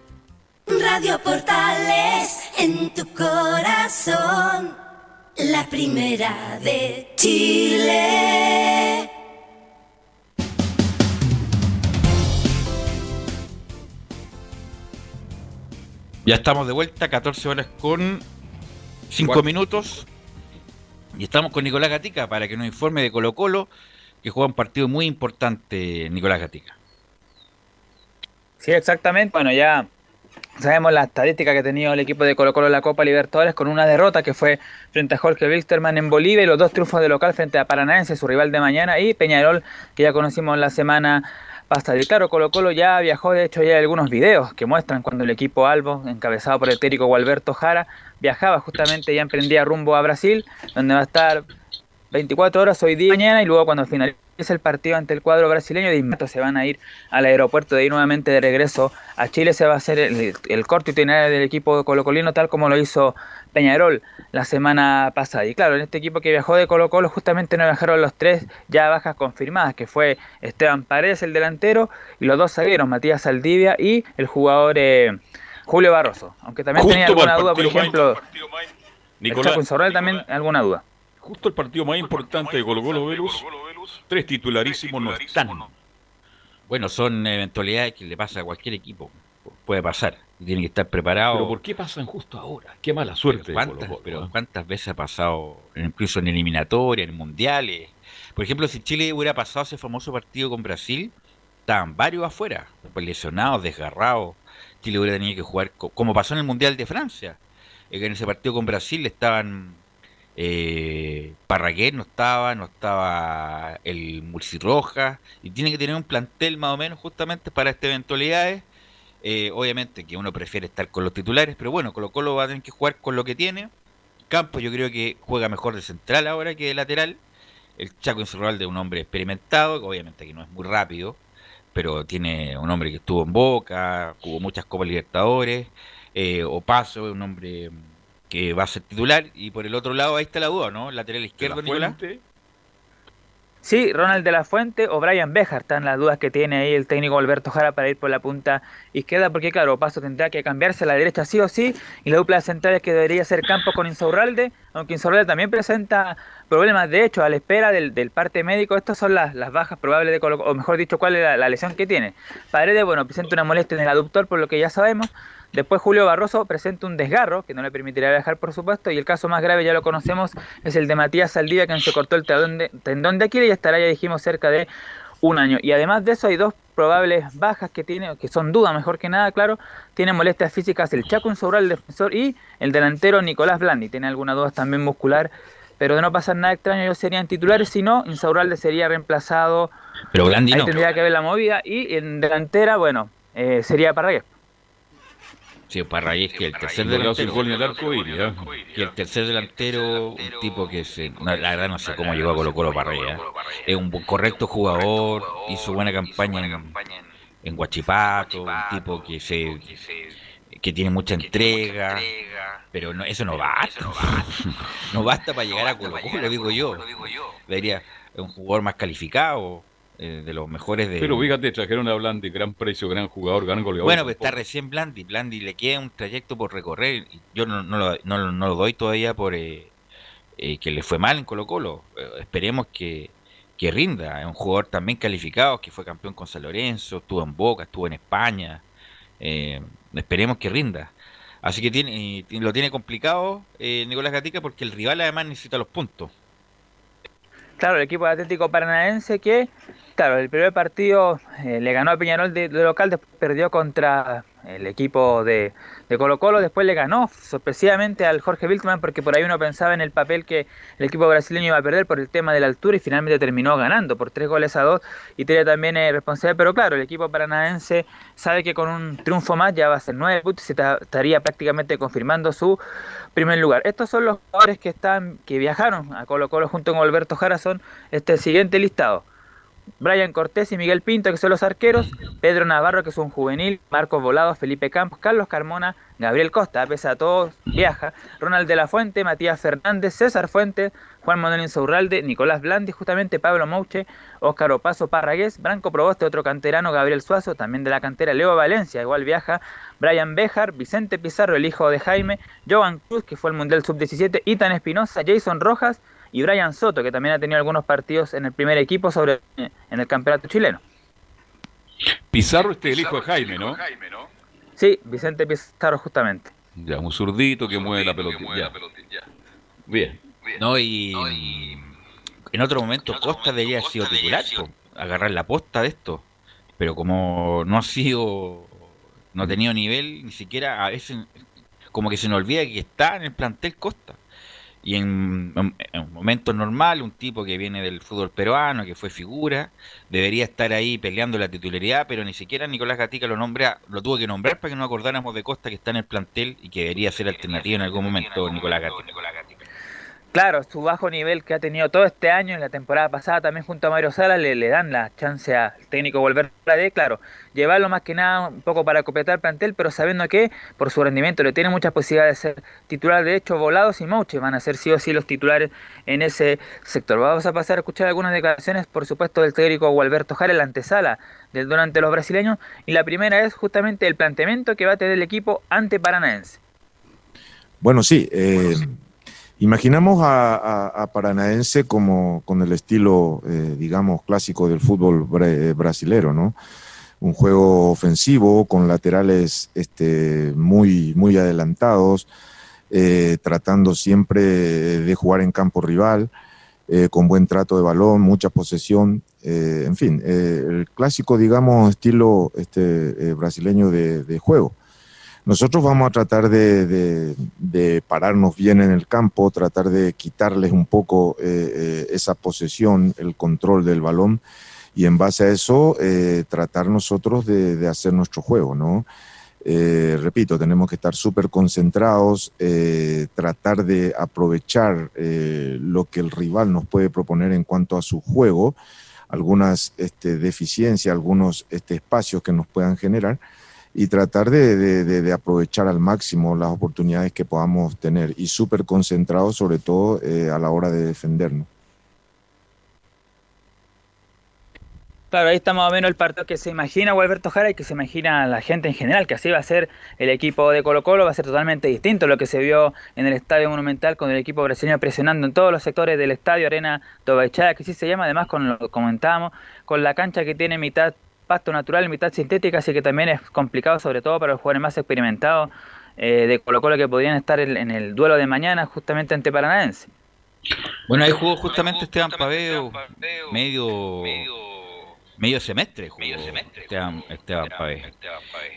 Radio Portales en tu corazón, la primera de Chile. Ya estamos de vuelta, 14 horas con 5 minutos. Y estamos con Nicolás Gatica para que nos informe de Colo Colo, que juega un partido muy importante, Nicolás Gatica. Sí, exactamente. Bueno, ya sabemos la estadística que ha tenido el equipo de Colo Colo en la Copa Libertadores con una derrota que fue frente a Jorge Wilstermann en Bolivia y los dos triunfos de local frente a Paranaense, su rival de mañana, y Peñarol, que ya conocimos la semana pasada. Y claro, Colo Colo ya viajó, de hecho ya hay algunos videos que muestran cuando el equipo Albo, encabezado por el técnico Gualberto Jara, viajaba justamente, ya emprendía rumbo a Brasil, donde va a estar 24 horas hoy día y mañana y luego cuando finalice el partido ante el cuadro brasileño de inmediato se van a ir al aeropuerto de ir nuevamente de regreso a Chile. Se va a hacer el, el corto itinerario del equipo colocolino tal como lo hizo Peñarol la semana pasada. Y claro en este equipo que viajó de Colo Colo justamente no viajaron los tres ya bajas confirmadas que fue Esteban Paredes el delantero y los dos zagueros Matías Saldivia y el jugador eh, Julio Barroso. Aunque también tenía alguna duda por ejemplo Nicolás, Chaco también alguna duda Justo el partido más importante de Colo Colo Velus, tres titularísimos no están. Bueno, son eventualidades que le pasa a cualquier equipo. Puede pasar. Tiene que estar preparado. Pero ¿por qué pasan justo ahora? Qué mala suerte. Pero ¿cuántas, pero ¿cuántas veces ha pasado, incluso en eliminatoria, en mundiales? Por ejemplo, si Chile hubiera pasado ese famoso partido con Brasil, estaban varios afuera, pues lesionados, desgarrados. Chile hubiera tenido que jugar, como pasó en el Mundial de Francia. En ese partido con Brasil estaban eh, no estaba, no estaba el Roja y tiene que tener un plantel más o menos justamente para estas eventualidades. Eh, obviamente que uno prefiere estar con los titulares, pero bueno, Colo Colo va a tener que jugar con lo que tiene Campos yo creo que juega mejor de central ahora que de lateral. El Chaco Insaurralde es un hombre experimentado, obviamente que no es muy rápido, pero tiene un hombre que estuvo en Boca, jugó muchas Copas Libertadores. Eh, Opaso es un hombre que va a ser titular. Y por el otro lado, ahí está la duda, ¿no? Lateral izquierdo, Nicolás. Sí, Ronald de la Fuente o Brian Bejar están las dudas que tiene ahí el técnico Alberto Jara para ir por la punta izquierda, porque claro, Paso tendrá que cambiarse a la derecha sí o sí, y la dupla central es que debería ser Campos con Insaurralde, aunque Insaurralde también presenta problemas, de hecho, a la espera del, parte médico, estas son las, las bajas probables de Colo o mejor dicho, cuál es la, la lesión que tiene. Paredes, bueno, presenta una molestia en el aductor, por lo que ya sabemos, Después Julio Barroso presenta un desgarro que no le permitirá viajar, por supuesto, y el caso más grave ya lo conocemos, es el de Matías Saldivia, que se cortó el tendón de, tendón de Aquiles y estará, ya dijimos, cerca de un año. Y además de eso hay dos probables bajas que tiene, que son dudas mejor que nada, claro, tiene molestias físicas el Chaco el defensor, y el delantero Nicolás Blandi, tiene algunas dudas también muscular, pero de no pasar nada extraño ellos serían titulares, si no, Insaurralde sería reemplazado. Pero Blandi Ahí tendría que ver la movida, y en delantera, bueno, eh, sería Parragués. Sí, Parragués que el tercer delantero. Que el tercer delantero, un tipo que se, la verdad no sé cómo llegó a Colo Colo Parragués. Es un correcto jugador, hizo buena campaña en, en Guachipato, un tipo que se que tiene mucha entrega, pero no, eso no basta. [laughs] No basta para llegar a Colo Colo, digo yo. Debería un jugador más calificado eh, de los mejores de. Pero fíjate, trajeron a Blandi, gran precio, gran jugador, gran goleador. Bueno, pues está recién Blandi. Blandi le queda un trayecto por recorrer. Yo no, no, lo, no, no lo doy todavía por eh, eh, que le fue mal en Colo-Colo. esperemos que, que rinda. Es un jugador también calificado, que fue campeón con San Lorenzo, estuvo en Boca, estuvo en España. esperemos que rinda. Así que tiene, lo tiene complicado Nicolás Gatica porque el rival además necesita los puntos. Claro, el equipo de Atlético Paranaense que Claro, el primer partido eh, le ganó a Peñarol de, local, después perdió contra el equipo de, Colo Colo, después le ganó sorpresivamente al Jorge Wiltman porque por ahí uno pensaba en el papel que el equipo brasileño iba a perder por el tema de la altura y finalmente terminó ganando por tres goles a dos y tiene también eh, responsabilidad, pero claro, el equipo paranaense sabe que con un triunfo más ya va a ser nueve puntos y estaría prácticamente confirmando su primer lugar. Estos son los jugadores que están que viajaron a Colo Colo junto con Alberto Jara, este siguiente listado. Brian Cortés y Miguel Pinto, que son los arqueros, Pedro Navarro, que es un juvenil, Marcos Volado, Felipe Campos, Carlos Carmona, Gabriel Costa, pese a todos, viaja, Ronald de la Fuente, Matías Fernández, César Fuente, Juan Manuel Insaurralde, Nicolás Blandi, justamente Pablo Mouche, Óscar Opaso Parragués, Branco Proboste, otro canterano, Gabriel Suazo, también de la cantera, Leo Valencia, igual viaja, Brian Bejar, Vicente Pizarro, el hijo de Jaime, Joan Cruz, que fue el Mundial Sub-17, Itan Espinosa, Jason Rojas, y Brian Soto, que también ha tenido algunos partidos en el primer equipo sobre en el campeonato chileno. Pizarro este el hijo de Jaime, ¿no? Sí, Vicente Pizarro justamente. Ya, un zurdito que mueve la pelota. Bien. No, y, en otro momento Costa debería haber sido titular, agarrar la posta de esto. Pero como no ha sido, no ha tenido nivel, ni siquiera a veces como que se nos olvida que está en el plantel Costa. Y en, un momento normal, un tipo que viene del fútbol peruano, que fue figura, debería estar ahí peleando la titularidad, pero ni siquiera Nicolás Gatica lo nombra, lo tuvo que nombrar para que nos acordáramos de Costa que está en el plantel y que debería ser alternativo en algún momento Nicolás Gatica. Claro, su bajo nivel que ha tenido todo este año, en la temporada pasada también junto a Mario Sala, le, le dan la chance al técnico volver a de, claro, llevarlo más que nada un poco para completar el plantel, pero sabiendo que por su rendimiento le tiene muchas posibilidades de ser titular. De hecho, Volados y Mouche van a ser sí o sí los titulares en ese sector. Vamos a pasar a escuchar algunas declaraciones, por supuesto, del técnico Gualberto Jara, la antesala del durante los brasileños, y la primera es justamente el planteamiento que va a tener el equipo ante Paranaense. Bueno, sí. Eh Imaginamos a, Paranaense como con el estilo, eh, digamos, clásico del fútbol eh, brasilero, ¿no? Un juego ofensivo con laterales este, muy, muy adelantados, eh, tratando siempre de jugar en campo rival, con buen trato de balón, mucha posesión, en fin, el clásico, digamos, estilo este, brasileño de juego. Nosotros vamos a tratar de, pararnos bien en el campo, tratar de quitarles un poco eh, eh, esa posesión, el control del balón y en base a eso eh, tratar nosotros de, hacer nuestro juego, ¿no? Eh, repito, tenemos que estar súper concentrados, tratar de aprovechar lo que el rival nos puede proponer en cuanto a su juego, algunas este, deficiencias, algunos este, espacios que nos puedan generar y tratar de, aprovechar al máximo las oportunidades que podamos tener y súper concentrados sobre todo eh, a la hora de defendernos. Claro, ahí está más o menos el partido que se imagina Gualberto Jara y que se imagina la gente en general, que así va a ser el equipo de Colo Colo, va a ser totalmente distinto a lo que se vio en el Estadio Monumental con el equipo brasileño presionando en todos los sectores del estadio, Arena Tobaichada, que sí se llama, además con lo comentábamos, con la cancha que tiene mitad pasto natural, mitad sintética, así que también es complicado, sobre todo para los jugadores más experimentados eh, de Colo Colo que podrían estar en, el duelo de mañana justamente ante Paranaense. Bueno, ahí jugó justamente Esteban Paveo, medio semestre jugó Esteban, Esteban.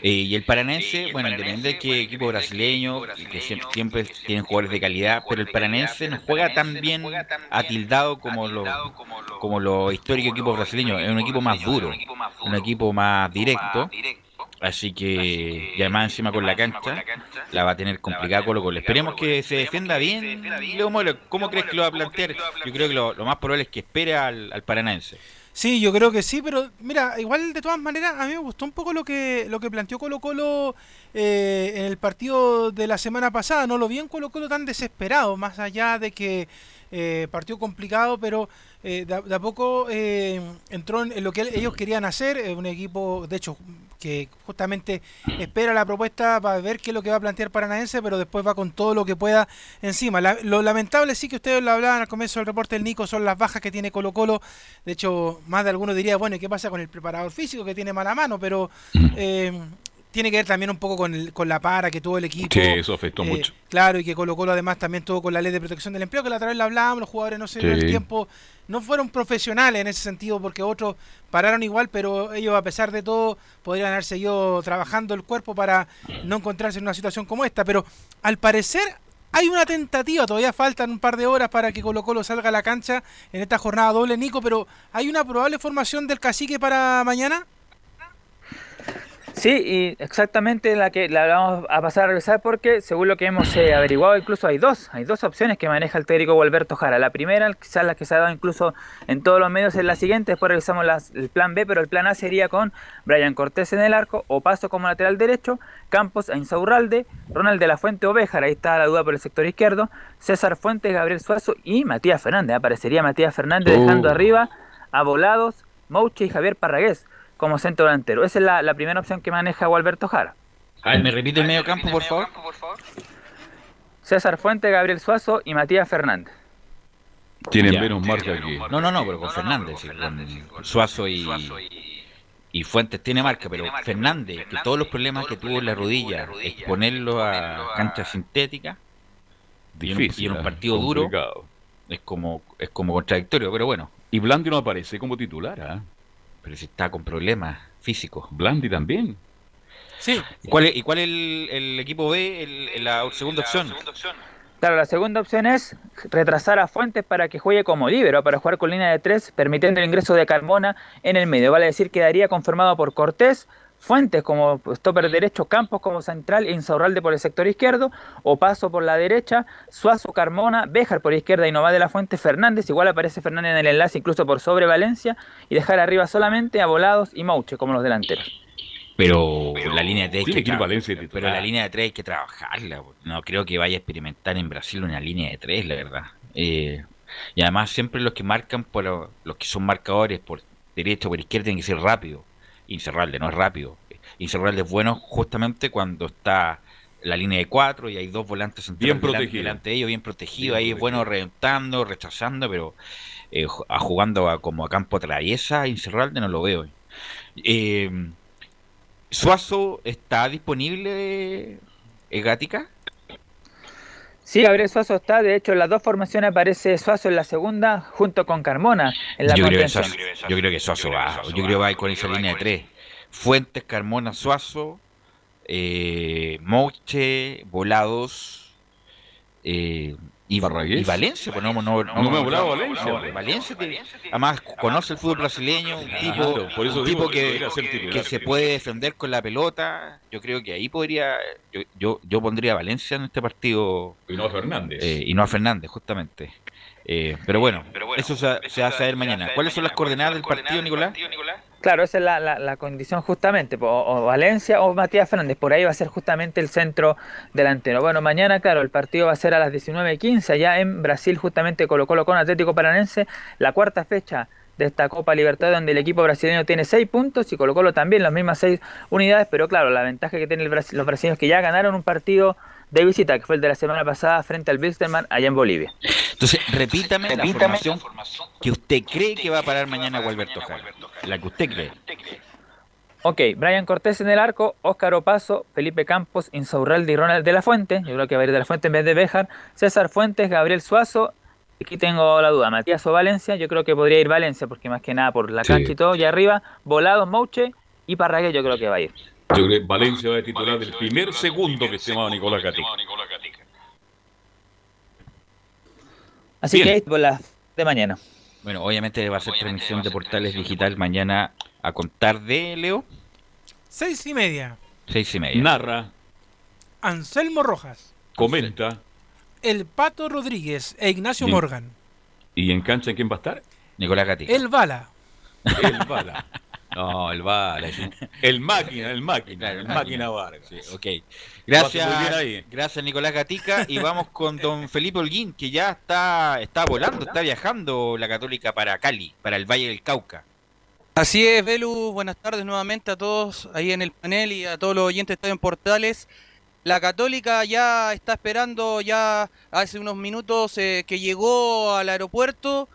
Eh, y el Paranense, bueno, independiente de que equipo brasileño, y que siempre, siempre tienen jugadores de calidad, pero el Paranense no juega tan bien atildado como los como los históricos equipos brasileños, es un equipo más duro, un equipo más directo. Así que, y además encima con la cancha, la va a tener complicada Colo Colo. Esperemos que se defienda bien. Leo Molo, ¿cómo crees que lo va a plantear? Yo creo que lo, lo más probable es que espere al, al Paranaense. Sí, yo creo que sí, pero mira, igual de todas maneras a mí me gustó un poco lo que lo que planteó Colo Colo eh, en el partido de la semana pasada. No lo vi en Colo Colo tan desesperado, más allá de que eh, partido complicado, pero eh, de, a- de a poco eh, entró en, lo que ellos querían hacer. eh, un equipo, de hecho, que justamente espera la propuesta para ver qué es lo que va a plantear Paranaense, pero después va con todo lo que pueda encima. La- lo lamentable sí que ustedes lo hablaban al comienzo del reporte del Nico, son las bajas que tiene Colo Colo. De hecho, más de alguno diría, bueno, ¿y qué pasa con el preparador físico que tiene mala mano? Pero eh, tiene que ver también un poco con, el- con la para que tuvo el equipo. Sí, eso afectó Eh, mucho. Claro, y que Colo Colo además también tuvo con la ley de protección del empleo, que la otra vez la hablábamos, los jugadores no se dieron Sí. el tiempo, no fueron profesionales en ese sentido, porque otros pararon igual, pero ellos a pesar de todo podrían haber seguido trabajando el cuerpo para no encontrarse en una situación como esta. Pero al parecer hay una tentativa, todavía faltan un par de horas para que Colo Colo salga a la cancha en esta jornada doble, Nico, pero ¿hay una probable formación del cacique para mañana? Sí, y exactamente la que la vamos a pasar a revisar porque según lo que hemos eh, averiguado incluso hay dos, hay dos opciones que maneja el técnico Gualberto Jara. La primera, quizás la que se ha dado incluso en todos los medios es la siguiente, después revisamos las- el plan B, pero el plan A sería con Brian Cortés en el arco, o paso como lateral derecho, Campos e Insaurralde, Ronald de la Fuente o Béjar, ahí está la duda por el sector izquierdo, César Fuentes, Gabriel Suazo y Matías Fernández, aparecería Matías Fernández Oh. dejando arriba a Volados, Mouche y Javier Parragués como centro delantero. Esa es la, la primera opción que maneja Gualberto Jara. A ver, ¿me repite el medio campo, por favor? César Fuente, Gabriel Suazo y Matías Fernández. Tienen Ya. menos marca que. No, no, no, pero con Fernández, sí, con Suazo y, y Fuentes tiene marca, pero Fernández, que todos los problemas que tuvo en la rodilla, exponerlo a cancha sintética y en un- Difícil, y en un ¿eh? partido duro, es como es como contradictorio, pero bueno. Y Blandi no aparece como titular, ¿ah? Pero si está con problemas físicos. Blandi también. Sí. ¿Y cuál es, y cuál es el, el equipo B, el- la segunda opción? Claro, la segunda opción es retrasar a Fuentes para que juegue como líbero, para jugar con línea de tres, permitiendo el ingreso de Carmona en el medio. Vale decir, quedaría conformado por Cortés, Fuentes como stopper derecho, Campos como central e Insaurralde por el sector izquierdo, o Paso por la derecha, Suazo, Carmona, Béjar por izquierda y Nová de la Fuente, Fernández, igual aparece Fernández en el enlace incluso por sobre Valencia, y dejar arriba solamente a Volados y Mauche como los delanteros. Pero la línea de 3 hay tiene que, Valencia. Pero la línea de 3 hay que trabajarla. No creo que vaya a experimentar en Brasil una línea de 3, la verdad. Eh, y además siempre los que marcan, por lo- los que son marcadores por derecha o por izquierda tienen que ser rápido. Incerralde no es rápido. Incerralde es bueno justamente cuando está la línea de 4 y hay dos volantes Bien delante- protegido. delante de ellos, bien protegido. Bien Ahí es bueno reventando, rechazando, pero eh, jugando a- como a campo traviesa, Incerralde no lo veo. Eh, Suazo está disponible, eh, Gatica. Sí, Gabriel Suazo está, de hecho en las dos formaciones aparece Suazo en la segunda junto con Carmona en la Yo creo, que. Suazo, yo creo que Suazo va. Yo creo que va a ir con esa línea de tres. Fuentes, Carmona, Suazo, eh, Mouche, Volados, eh, Y, y Valencia, pues no, no, no, No me ha hablado Valencia, no, pues. Valencia, además conoce el fútbol brasileño, un tipo, Claro, por eso un tipo que que, se puede defender con la pelota. Yo creo que ahí podría, yo, yo, yo pondría a Valencia en este partido. Y no a Fernández. eh, y no a Fernández, justamente. Eh, pero bueno, eso se, se va a saber mañana. ¿Cuáles son las coordenadas del partido, Nicolás? Claro, esa es la, la- la condición justamente, o, o Valencia o Matías Fernández, por ahí va a ser justamente el centro delantero. Bueno, mañana, claro, el partido va a ser a las 19.15 allá en Brasil, justamente Colo Colo con Atlético Paranense, la cuarta fecha de esta Copa Libertad donde el equipo brasileño tiene 6 puntos y Colo Colo también las mismas 6 unidades, pero claro, la ventaja que tienen Brasil- los brasileños es que ya ganaron un partido de visita, que fue el de la semana pasada frente al Wilstermann allá en Bolivia. Entonces, repítame, la formación que usted cree que va a parar mañana Gualberto Jara. La que usted cree. Ok, Brian Cortés en el arco, Óscar Opaso, Felipe Campos, Insaurralde y Ronald de la Fuente. Yo creo que va a ir de la Fuente en vez de Bejar. César Fuentes, Gabriel Suazo. Aquí tengo la duda, Matías o Valencia. Yo creo que podría ir Valencia, porque más que nada por la Sí. cancha y todo. Y arriba, Volado, Mouche y Parragué yo creo que va a ir. Yo creo que Valencia va a titular del primer segundo que se llamaba Nicolás Gatica. Así Bien. que ahí por la de mañana. Bueno, obviamente va a ser transmisión de Portales Digital mañana a contar de Leo, Seis y media. seis y media. Narra, Anselmo Rojas, comenta. El Pato Rodríguez e Ignacio. Morgan. ¿Y en cancha quién va a estar? Nicolás Gatica. El Bala. El Bala. No, el. El máquina, el máquina, el máquina Vargas. Sí, ok. Gracias, gracias Nicolás Gatica. Y vamos con don Felipe Holguín, que ya está, está volando, está viajando la Católica para Cali, para el Valle del Cauca. Así es, Belu, buenas tardes nuevamente a todos ahí en el panel y a todos los oyentes de en Portales. La Católica ya está esperando, ya hace unos minutos eh, que llegó al aeropuerto.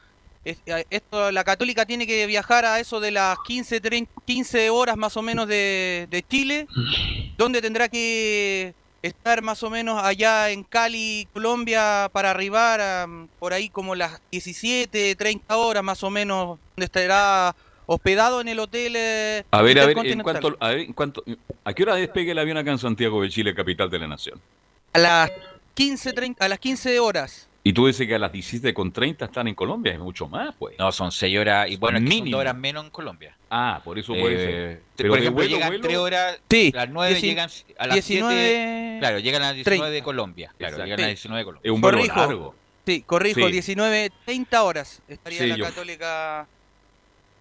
Es- eh, Esto, la Católica tiene que viajar a eso de las 15, 30 15 horas más o menos de, de Chile, donde tendrá que estar más o menos allá en Cali, Colombia, para arribar a, por ahí como las 17, 30 horas más o menos, donde estará hospedado en el hotel. eh, A ver, a ver, en cuanto, a ver, en cuanto, ¿a qué hora despegue el avión acá en Santiago de Chile, capital de la nación? A las 15, 30, a las 15 horas. Y tú dices que a las 17.30 están en Colombia, es mucho más, pues. No, son seis horas, y bueno, que son Mínimo. dos horas menos en Colombia. Ah, por eso puede Eh, ser. Pero por de ejemplo, vuelo, llegan vuelo, tres horas, Sí, a las 9 dieci- llegan a las 19, 7, claro, llegan a las 19 de 30. Colombia. Claro, Exacto. llegan a las Sí. 19 de Colombia. Es un vuelo Corrijo. largo. Sí, corrijo, Sí. 19, 30 horas estaría Sí, la yo- Católica,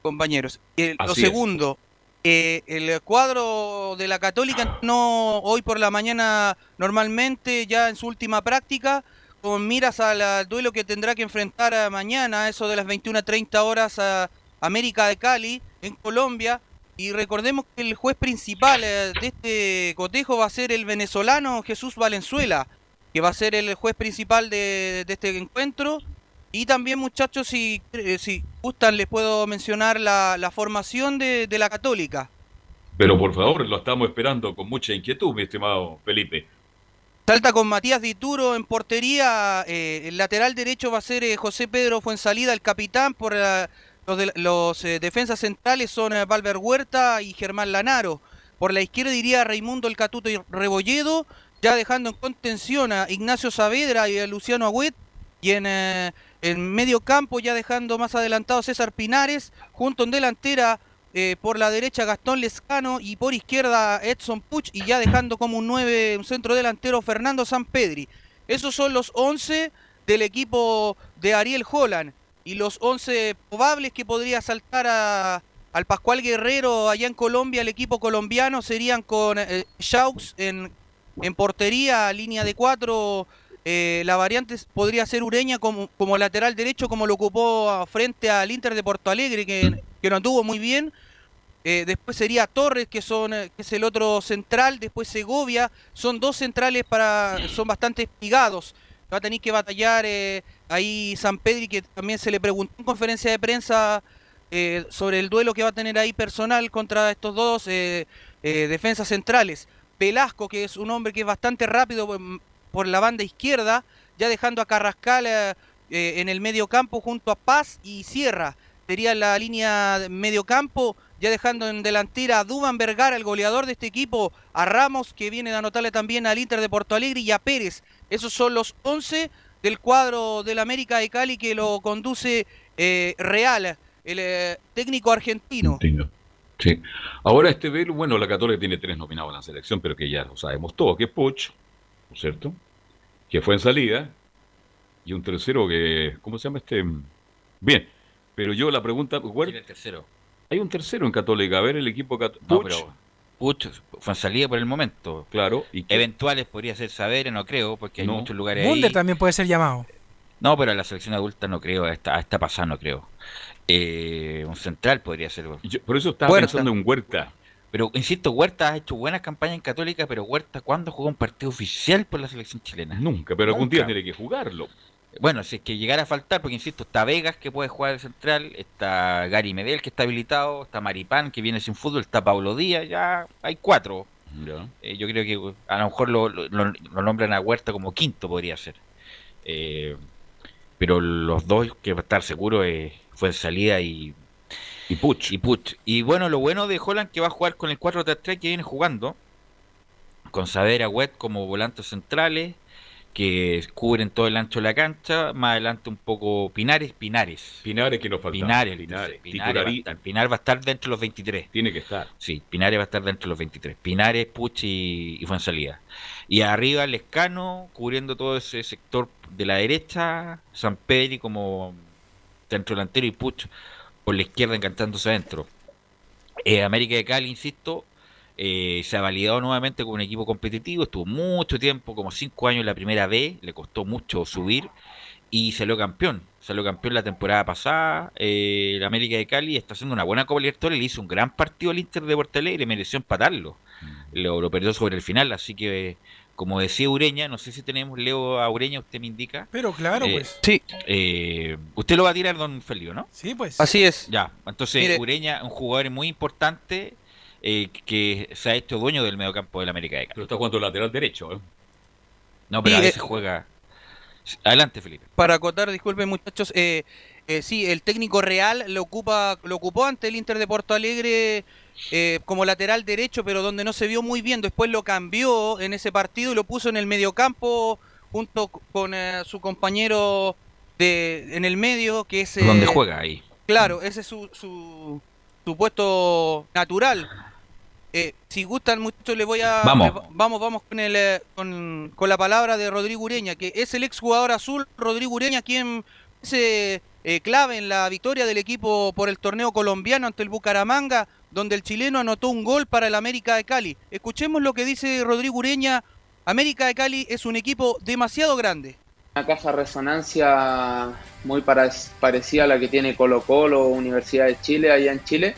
compañeros. Y el- lo segundo, eh, el cuadro de la Católica no hoy por la mañana normalmente ya en su última práctica con miras al, duelo que tendrá que enfrentar a mañana, eso de las 21.30 horas a América de Cali en Colombia. Y recordemos que el juez principal eh, de este cotejo va a ser el venezolano Jesús Valenzuela, que va a ser el juez principal de, este encuentro. Y también, muchachos, si, eh, gustan, les puedo mencionar la, formación de la Católica. Pero por favor, lo estamos esperando con mucha inquietud, mi estimado Felipe. Salta con Matías Dituro en portería. eh, el lateral derecho va a ser eh, José Pedro Fuensalida, el capitán. Por la- los, de- los eh, defensas centrales son eh, Valver Huerta y Germán Lanaro. Por la izquierda iría Raimundo El Catuto y Rebolledo, ya dejando en contención a Ignacio Saavedra y a Luciano Agüet. Y en, eh, en medio campo, ya dejando más adelantado César Pinares, junto en delantera eh, por la derecha Gastón Lescano y por izquierda Edson Puch y ya dejando como un 9, un centro delantero Fernando Sampedri. Esos son los 11 del equipo de Ariel Holland y los 11 probables que podría saltar a, al Pascual Guerrero allá en Colombia, el equipo colombiano serían con eh, Shaux en, en portería, línea de 4. La variante podría ser Ureña como, como lateral derecho, como lo ocupó frente al Inter de Porto Alegre, que, que no anduvo muy bien. Eh, después sería Torres, que son eh, que es el otro central. Después Segovia. Son dos centrales para. son bastante espigados. Va a tener que batallar eh, ahí San Pedri, que también se le preguntó en conferencia de prensa eh, sobre el duelo que va a tener ahí personal contra estos dos eh, eh, defensas centrales. Velasco, que es un hombre que es bastante rápido por la banda izquierda, ya dejando a Carrascal eh, eh, en el medio campo junto a Paz y Sierra. Sería la línea medio campo, ya dejando en delantera a Duban Vergara, el goleador de este equipo, a Ramos, que viene de anotarle también al Inter de Porto Alegre, y a Pérez. Esos son los 11 del cuadro del América de Cali que lo conduce eh, Real, el eh, técnico argentino. Sí. Ahora este Velo, bueno, la Católica tiene tres nominados en la selección, pero que ya lo sabemos todo, que es Puch, ¿no es cierto? Que fue en salida, y un tercero que, ¿cómo se llama este? Bien, pero yo la pregunta, ¿cuál- el tercero? hay un tercero en Católica, a ver el equipo Católica. No, pero Puch fue en salida por el momento. Claro. ¿y qué? Eventuales podría ser saber, no creo, porque hay No. muchos lugares Munder ahí. también puede ser llamado. No, pero a la selección adulta no creo, a esta, a esta pasada no creo. Eh, un central podría ser. Yo- por eso estaba Huerta. pensando en Huerta. Pero insisto, Huerta ha hecho buenas campañas en Católica, pero Huerta, ¿cuándo jugó un partido oficial por la selección chilena? Nunca, pero algún día tiene que jugarlo. Bueno, si es que llegara a faltar, porque insisto, está Vegas que puede jugar de central, está Gary Medel que está habilitado, está Maripán que viene sin fútbol, está Pablo Díaz, ya hay cuatro. Eh, yo creo que a lo mejor lo, lo- lo- lo nombran a Huerta como quinto, podría ser. Eh, pero los dos que va a estar seguro eh, fue en salida y, y Puch. Y Puch. Y bueno, lo bueno de Holland que va a jugar con el 4-3-3 que viene jugando, con Saavedra Wet como volantes centrales, que cubren todo el ancho de la cancha, más adelante un poco Pinares, Pinares. Pinares que nos falta. Pinares, Pinares, Pinares va a titularí- estar. Pinar va a estar dentro de los 23. Tiene que estar. Sí, Pinares va a estar dentro de los 23. Pinares, Puch y, y Fuensalida. Y arriba Lescano, cubriendo todo ese sector de la derecha, San Pedri como centro delantero y Puch por la izquierda encantándose adentro. Eh, América de Cali, insisto, eh, se ha validado nuevamente como un equipo competitivo, estuvo mucho tiempo, como cinco años en la primera B, le costó mucho subir y salió campeón. Salió campeón la temporada pasada. Eh, el América de Cali está haciendo una buena Copa Libertadores. Le hizo un gran partido al Inter de Porto Alegre. Mereció empatarlo. Lo, lo perdió sobre el final. Así que, como decía Ureña, no sé si tenemos Leo a Ureña, usted me indica. Pero claro, Eh, pues. Sí. eh, usted lo va a tirar, don Felio, ¿no? Sí, pues. Así es. Ya, entonces Mire. Ureña, un jugador muy importante eh, que se ha hecho dueño del mediocampo del América de Cali. Pero está jugando lateral derecho. ¿eh? No, pero a Sí, veces eh, juega. Adelante, Felipe. Para acotar, disculpen muchachos, eh, eh, sí, el técnico real lo ocupa, lo ocupó ante el Inter de Porto Alegre eh, como lateral derecho, pero donde no se vio muy bien. Después lo cambió en ese partido y lo puso en el mediocampo junto con eh, su compañero de en el medio, que es eh, Donde juega ahí. Claro, ese es su, su, su puesto natural. Eh, si gustan muchachos, le voy a... Vamos. vamos, vamos con, el, con, con la palabra de Rodrigo Ureña, que es el exjugador azul, Rodrigo Ureña, quien se eh, clave en la victoria del equipo por el torneo colombiano ante el Bucaramanga, donde el chileno anotó un gol para el América de Cali. Escuchemos lo que dice Rodrigo Ureña. América de Cali es un equipo demasiado grande. Una caja de resonancia muy parecida a la que tiene Colo Colo Universidad de Chile allá en Chile.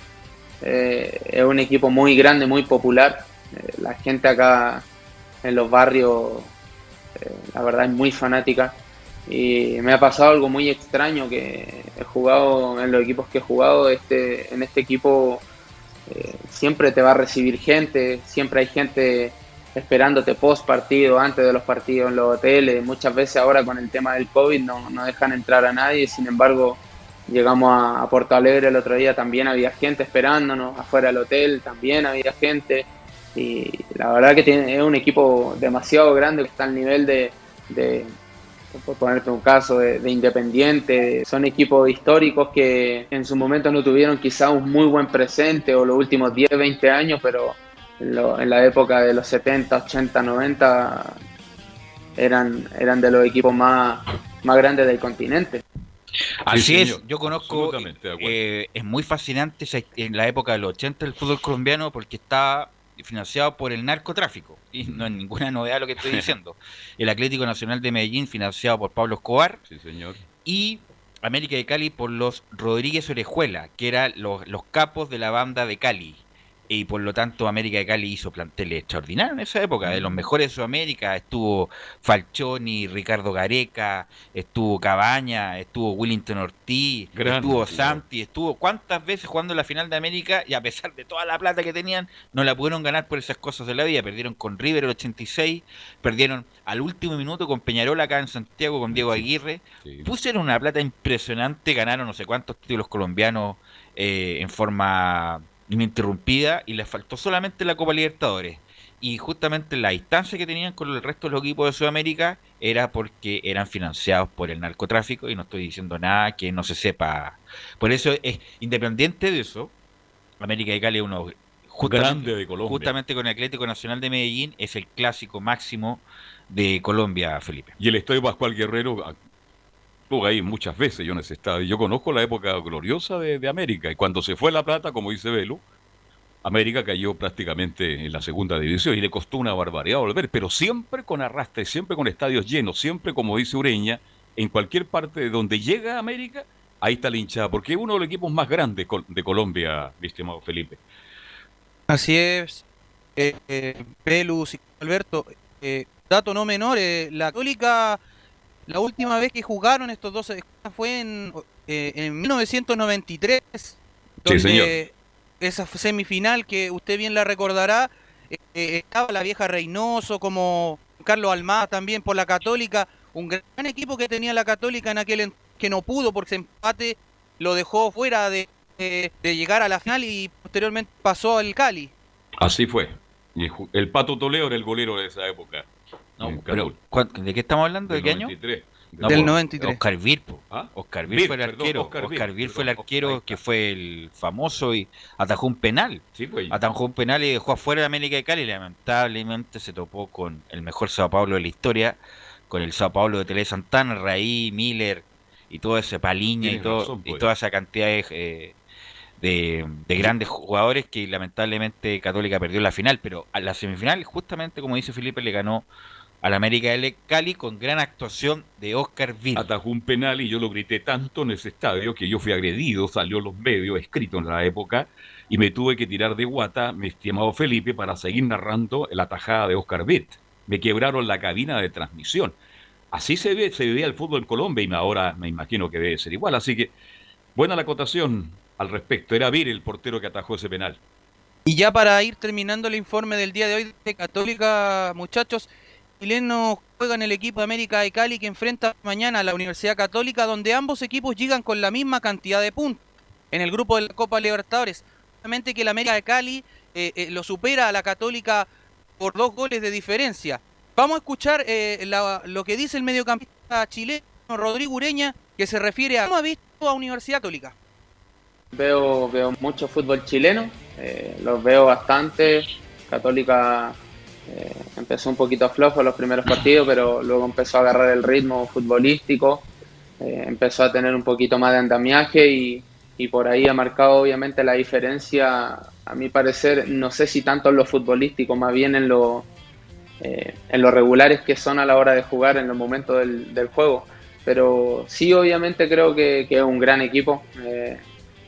Eh, es un equipo muy grande, muy popular. Eh, la gente acá en los barrios, la verdad, es muy fanática. Y me ha pasado algo muy extraño que he jugado en los equipos que he jugado. Este, en este equipo eh, siempre te va a recibir gente, siempre hay gente esperándote post partido, antes de los partidos en los hoteles. Muchas veces ahora con el tema del COVID no, no dejan entrar a nadie, sin embargo llegamos a, a Porto Alegre el otro día, también había gente esperándonos, afuera del hotel también había gente. Y la verdad que tiene, es un equipo demasiado grande que está al nivel de, de por ponerte un caso, de, de Independiente. Son equipos históricos que en su momento no tuvieron quizá un muy buen presente o los últimos 10, 20 años, pero en, lo- en la época de los 70, 80, 90 eran, eran de los equipos más, más grandes del continente. Así Sí, es, yo conozco, eh, es muy fascinante en la época de los 80 el fútbol colombiano porque está financiado por el narcotráfico y no es ninguna novedad lo que estoy [laughs] diciendo. El Atlético Nacional de Medellín financiado por Pablo Escobar Sí, señor. y América de Cali por los Rodríguez Orejuela, que eran los, los capos de la banda de Cali. Y por lo tanto América de Cali hizo planteles extraordinarios en esa época, de los mejores de Sudamérica, estuvo Falcioni, Ricardo Gareca, estuvo Cabaña, estuvo Willington Ortiz, estuvo. Santi, estuvo cuántas veces jugando la final de América y a pesar de toda la plata que tenían, no la pudieron ganar por esas cosas de la vida, perdieron con River el 86, perdieron al último minuto con Peñarol acá en Santiago con Diego Aguirre, Sí. pusieron una plata impresionante, ganaron no sé cuántos títulos colombianos eh, en forma ininterrumpida y les faltó solamente la Copa Libertadores. y justamente la distancia que tenían con el resto de los equipos de Sudamérica era porque eran financiados por el narcotráfico y no estoy diciendo nada que no se sepa. Por eso es independiente de eso, América de Cali es uno Grande de Colombia. Justamente con el Atlético Nacional de Medellín es el clásico máximo de Colombia, Felipe. Y el Estadio Pascual Guerrero estuvo ahí muchas veces yo en ese estadio. Yo conozco la época gloriosa de, de América y cuando se fue La Plata, como dice Velo, América cayó prácticamente en la segunda división y le costó una barbaridad volver, pero siempre con arrastre, siempre con estadios llenos, siempre como dice Ureña, en cualquier parte de donde llega América, ahí está la hinchada, porque es uno de los equipos más grandes de Colombia, mi estimado Felipe. Así es, eh, eh, y Alberto. eh, dato no menor, eh, la Católica, la última vez que jugaron estos dos eh, fue en, eh, en 1993, donde señor. esa semifinal que usted bien la recordará, eh, eh, estaba la vieja Reynoso, como Carlos Almada también por la Católica, un gran equipo que tenía la Católica en aquel en- que no pudo porque ese empate lo dejó fuera de, de- de llegar a la final y posteriormente pasó al Cali. Así fue. El Pato Toledo era el golero de esa época. Pero, Católica. ¿cuán- ¿De qué estamos hablando? ¿De Del qué año? 93. No, Del po, 93. Oscar Vir, po. ¿Ah? Oscar Vir fue el perdón, arquero. Oscar Oscar, Vir, Vir fue el arquero que fue el famoso y atajó un penal. Sí, pues. Atajó un penal y dejó afuera de América de Cali. Lamentablemente se topó con el mejor Sao Paulo de la historia, con el Sao Paulo de Tele Santana, Raí, Miller y todo ese Paliña y, todo, razón, y pues. toda esa cantidad de, eh, de, de grandes jugadores que lamentablemente Católica perdió la final, pero a la semifinal, justamente como dice Felipe, le ganó al América de Cali con gran actuación de Oscar Vir. Atajó un penal y yo lo grité tanto en ese estadio que yo fui agredido, salió en los medios, escrito en la época, y me tuve que tirar de guata, mi estimado Felipe, para seguir narrando la tajada de Oscar Witt. Me quebraron la cabina de transmisión. Así se ve, se vivía el fútbol en Colombia y ahora me imagino que debe ser igual. Así que buena la acotación al respecto. Era Vir el portero que atajó ese penal. Y ya para ir terminando el informe del día de hoy de Católica, muchachos, chilenos juegan el equipo de América de Cali que enfrenta mañana a la Universidad Católica, donde ambos equipos llegan con la misma cantidad de puntos en el grupo de la Copa Libertadores. Obviamente que el América de Cali eh, eh, lo supera a la Católica por dos goles de diferencia. Vamos a escuchar eh, lo que dice el mediocampista chileno Rodrigo Ureña, que se refiere a cómo ha visto a Universidad Católica. Veo, veo mucho fútbol chileno, eh, los veo bastante. Católica empezó un poquito flojo los primeros partidos, pero luego empezó a agarrar el ritmo futbolístico, eh, empezó a tener un poquito más de andamiaje y, y por ahí ha marcado obviamente la diferencia, a mi parecer, no sé si tanto en lo futbolístico, más bien en lo, eh, en lo regulares que son a la hora de jugar en los momentos del, juego. Pero sí, obviamente creo que, que es un gran equipo. eh,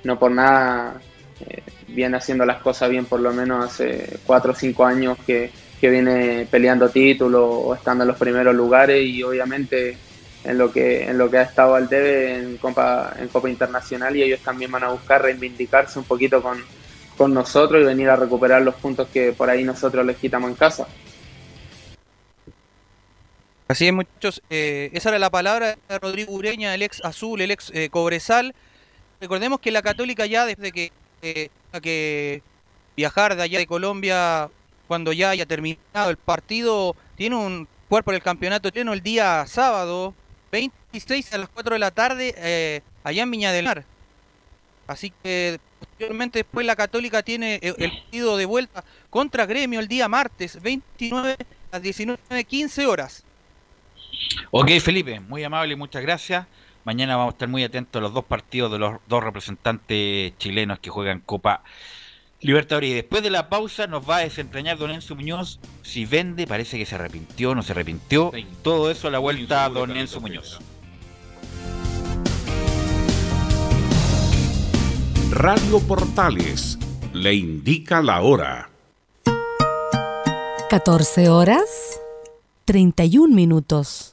no por nada eh, viene haciendo las cosas bien, por lo menos hace cuatro o cinco años que, que viene peleando títulos o estando en los primeros lugares y obviamente en lo que en lo que ha estado al debe en Copa, en Copa Internacional y ellos también van a buscar reivindicarse un poquito con, con nosotros y venir a recuperar los puntos que por ahí nosotros les quitamos en casa. Así es, muchachos. eh, esa era la palabra de Rodrigo Ureña, el ex Azul, el ex eh, Cobresal. Recordemos que la Católica ya desde que, eh, que viajar de allá de Colombia, cuando ya haya terminado el partido, tiene un jugar por el campeonato chileno el día sábado, 26 a las 4 de la tarde, eh, allá en Viña del Mar. Así que posteriormente después la Católica tiene eh, el partido de vuelta contra Gremio el día martes, 29 a las 19.15 horas. Ok, Felipe, muy amable, muchas gracias. Mañana vamos a estar muy atentos a los dos partidos de los dos representantes chilenos que juegan Copa Libertadores. Y después de la pausa nos va a desentrañar Don Enzo Muñoz. Si vende, parece que se arrepintió, no se arrepintió. Todo eso a la vuelta, Don Enzo Muñoz. Radio Portales le indica la hora. 14 horas 31 minutos.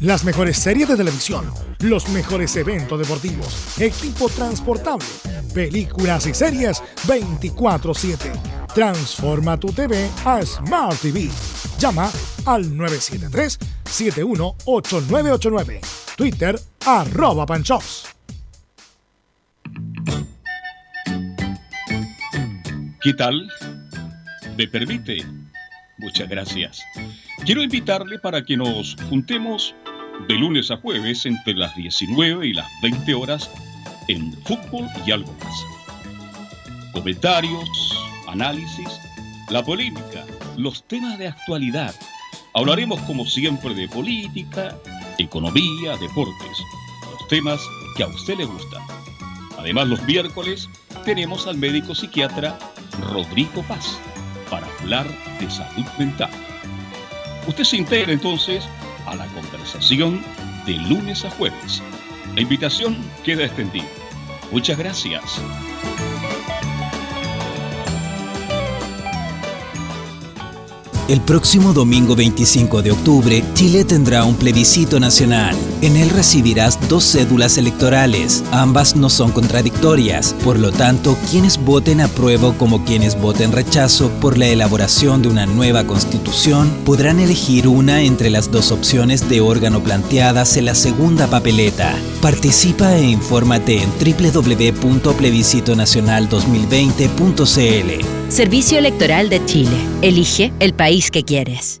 Las mejores series de televisión, los mejores eventos deportivos, equipo transportable, películas y series 24/7. Transforma tu TV a Smart TV. Llama al 973-718989. Twitter arroba panchops. ¿Qué tal? ¿Me permite? Muchas gracias. Quiero invitarle para que nos juntemos de lunes a jueves entre las 19 y las 20 horas en fútbol y algo más. Comentarios, análisis, la polémica, los temas de actualidad. Hablaremos como siempre de política, economía, deportes, los temas que a usted le gustan. Además, los miércoles tenemos al médico psiquiatra Rodrigo Paz para hablar de salud mental. Usted se integra entonces a la conversación de lunes a jueves. La invitación queda extendida. Muchas gracias. El próximo domingo 25 de octubre, Chile tendrá un plebiscito nacional. En él recibirás dos cédulas electorales. Ambas no son contradictorias. Por lo tanto, quienes voten apruebo como quienes voten rechazo por la elaboración de una nueva constitución podrán elegir una entre las dos opciones de órgano planteadas en la segunda papeleta. Participa e infórmate en www.plebiscitonacional2020.cl. Servicio Electoral de Chile. Elige el país que quieres.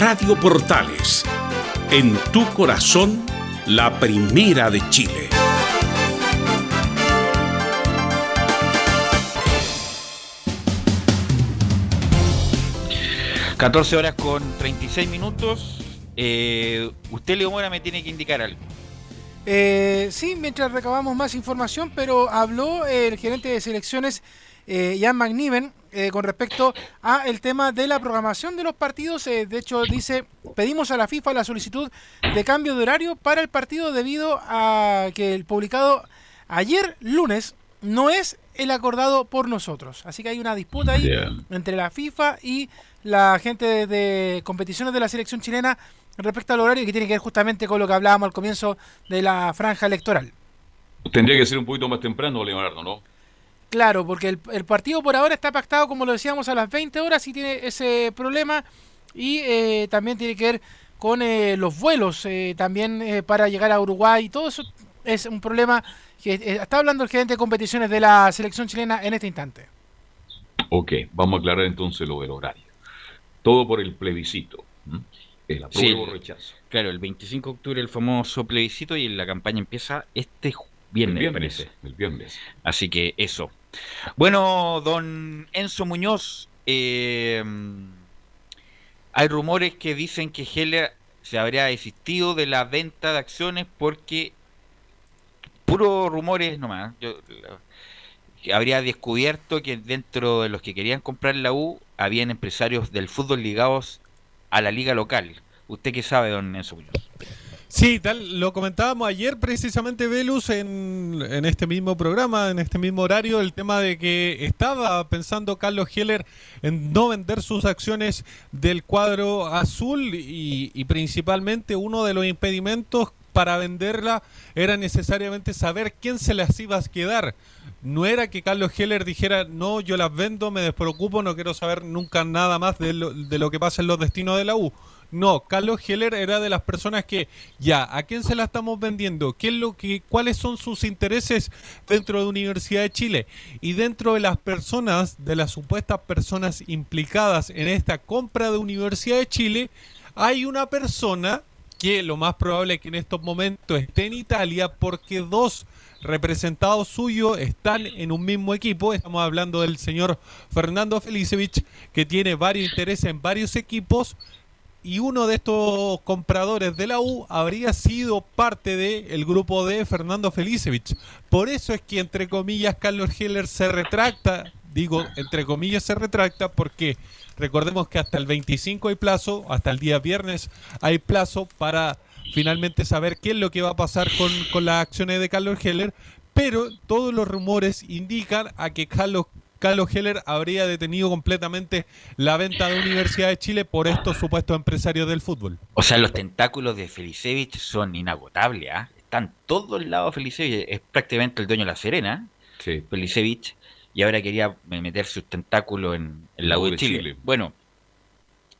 Radio Portales, en tu corazón, la primera de Chile. ...14 horas con 36 minutos... Eh, usted, Leo Mora, me tiene que indicar algo. Eh, sí, mientras recabamos más información, pero habló el gerente de selecciones eh, Jan McNiven eh, con respecto a el tema de la programación de los partidos. Eh, de hecho, dice, pedimos a la FIFA la solicitud de cambio de horario para el partido debido a que el publicado ayer lunes no es el acordado por nosotros. Así que hay una disputa ahí entre la FIFA y la gente de, de competiciones de la selección chilena respecto al horario que tiene que ver justamente con lo que hablábamos al comienzo de la franja electoral. Tendría que ser un poquito más temprano, Leonardo, ¿no? Claro, porque el, el partido por ahora está pactado, como lo decíamos, a las 20 horas y tiene ese problema Y eh, también tiene que ver con eh, los vuelos, eh, también eh, para llegar a Uruguay. Todo eso es un problema que eh, está hablando el gerente de competiciones de la selección chilena en este instante. Ok, vamos a aclarar entonces lo del horario. Todo por el plebiscito. El apruebo Sí, rechazo. Claro, el 25 de octubre el famoso plebiscito y la campaña empieza este viernes, El viernes, parece. el viernes. Así que eso. Bueno, don Enzo Muñoz, eh, hay rumores que dicen que Heller se habría desistido de la venta de acciones porque puros rumores nomás. Yo, habría descubierto que dentro de los que querían comprar la U habían empresarios del fútbol ligados a la liga local. ¿Usted qué sabe, don Enzo Muñoz? Sí, tal, lo comentábamos ayer precisamente, Velus, en, en este mismo programa, en este mismo horario, el tema de que estaba pensando Carlos Heller en no vender sus acciones del cuadro azul y, y principalmente uno de los impedimentos para venderla era necesariamente saber quién se las iba a quedar. No era que Carlos Heller dijera, no, yo las vendo, me despreocupo, no quiero saber nunca nada más de lo, de lo que pasa en los destinos de la U. No, Carlos Heller era de las personas que, ya, ¿a quién se la estamos vendiendo? ¿Qué es lo que, ¿Cuáles son sus intereses dentro de Universidad de Chile? Y dentro de las personas, de las supuestas personas implicadas en esta compra de Universidad de Chile, hay una persona que lo más probable es que en estos momentos esté en Italia porque dos representados suyos están en un mismo equipo. Estamos hablando del señor Fernando Felicevich, que tiene varios intereses en varios equipos. Y uno de estos compradores de la U habría sido parte del grupo de Fernando Felicevich. Por eso es que, entre comillas, Carlos Heller se retracta. Digo, entre comillas, se retracta porque recordemos que hasta el 25 hay plazo, hasta el día viernes hay plazo para finalmente saber qué es lo que va a pasar con, con las acciones de Carlos Heller, pero todos los rumores indican a que Carlos, Carlos Heller habría detenido completamente la venta de Universidad de Chile por estos supuestos empresarios del fútbol. O sea, los tentáculos de Felicevich son inagotables, ¿ah? Están todos lados Felicevich, es prácticamente el dueño de La Serena, Felicevich, y ahora quería meter sus tentáculos en, en la U de Chile. Bueno,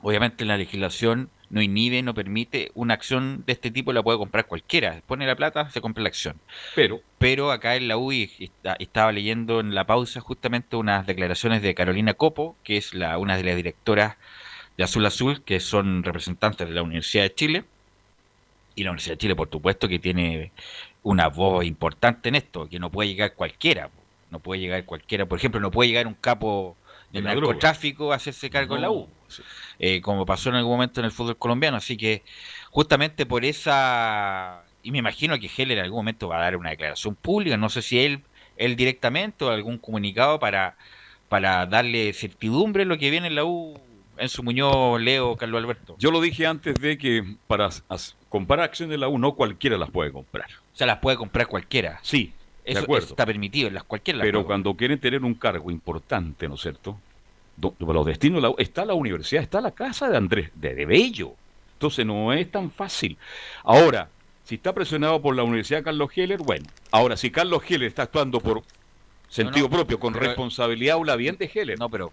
obviamente la legislación no inhibe, no permite, una acción de este tipo la puede comprar cualquiera, pone la plata, se compra la acción. Pero, pero acá en la U y está- estaba leyendo en la pausa justamente unas declaraciones de Carolina Copo, que es la, una de las directoras de Azul Azul, que son representantes de la Universidad de Chile. Y la Universidad de Chile, por supuesto, que tiene una voz importante en esto, que no puede llegar cualquiera. No puede llegar cualquiera. Por ejemplo, no puede llegar un capo droga. narcotráfico a hacerse cargo en la. U. eh, como pasó en algún momento en el fútbol colombiano. Así que justamente por esa... Y me imagino que Heller en algún momento va a dar una declaración pública, no sé si él, él directamente o algún comunicado para, para darle certidumbre a lo que viene en la U, en su Muñoz, Leo, Carlos Alberto. Yo lo dije antes de que para comprar acciones de la U no cualquiera las puede comprar. O sea, las puede comprar cualquiera. Sí, Eso, está permitido, las cualquiera las Pero puede cuando quieren tener un cargo importante, ¿no es cierto? Do- Los destinos la está la universidad, está la casa de Andrés, de, de Bello. Entonces no es tan fácil. Ahora, si está presionado por la Universidad Carlos Heller, bueno. Ahora, si Carlos Heller está actuando por sentido No, no, propio, con pero- responsabilidad, habla bien de Heller. No, pero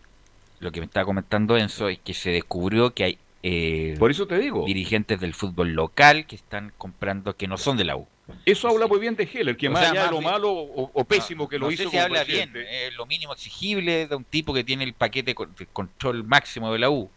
lo que me estaba comentando Enzo es que se descubrió que hay eh, Por eso te digo. dirigentes del fútbol local que están comprando que no son de la U. Eso habla muy bien de Heller, que O más sea, allá de lo bien- malo o, o pésimo que no lo sé hizo si como habla bien, eh, lo mínimo exigible de un tipo que tiene el paquete con- de control máximo de la U.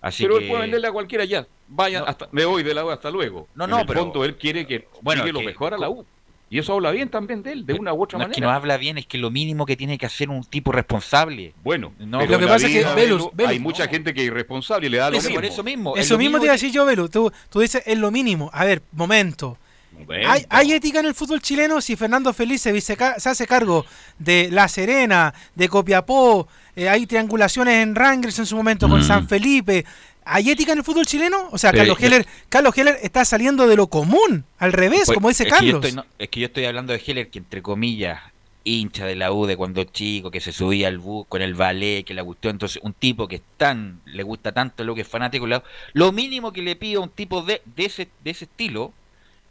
Así pero que él puede venderle a cualquiera ya. Vaya, hasta, me voy de la U hasta luego. No, En no, el pero- fondo él quiere que Bueno, llegue lo que- mejor a la U. Y eso habla bien también de él, de una u otra no es que manera. no habla bien, es que lo mínimo que tiene que hacer un tipo responsable. Bueno, no, pero Lo que pasa es que, Velus, Velu, Velus, hay mucha gente que es irresponsable y le da lo Eso- mismo. por eso mismo. es Eso lo mismo te iba a decir yo, Velu. Tú, tú dices, es lo mínimo. A ver, momento. Momento. ¿Hay, hay ética en el fútbol chileno si Fernando Felice se, ca- se hace cargo de La Serena, de Copiapó, eh, hay triangulaciones en Rangers en su momento con Mm. San Felipe? ¿Hay ética en el fútbol chileno? O sea, Carlos yo- Heller, Carlos Heller está saliendo de lo común, al revés, Pues, como dice es que Carlos. estoy- no, es que yo estoy hablando de Heller, que entre comillas, hincha de la U de cuando chico, que se subía al bus con el ballet, que la gustó. Entonces, un tipo que es tan, le gusta tanto lo que es fanático, lo mínimo que le pido a un tipo de, de, ese, de ese estilo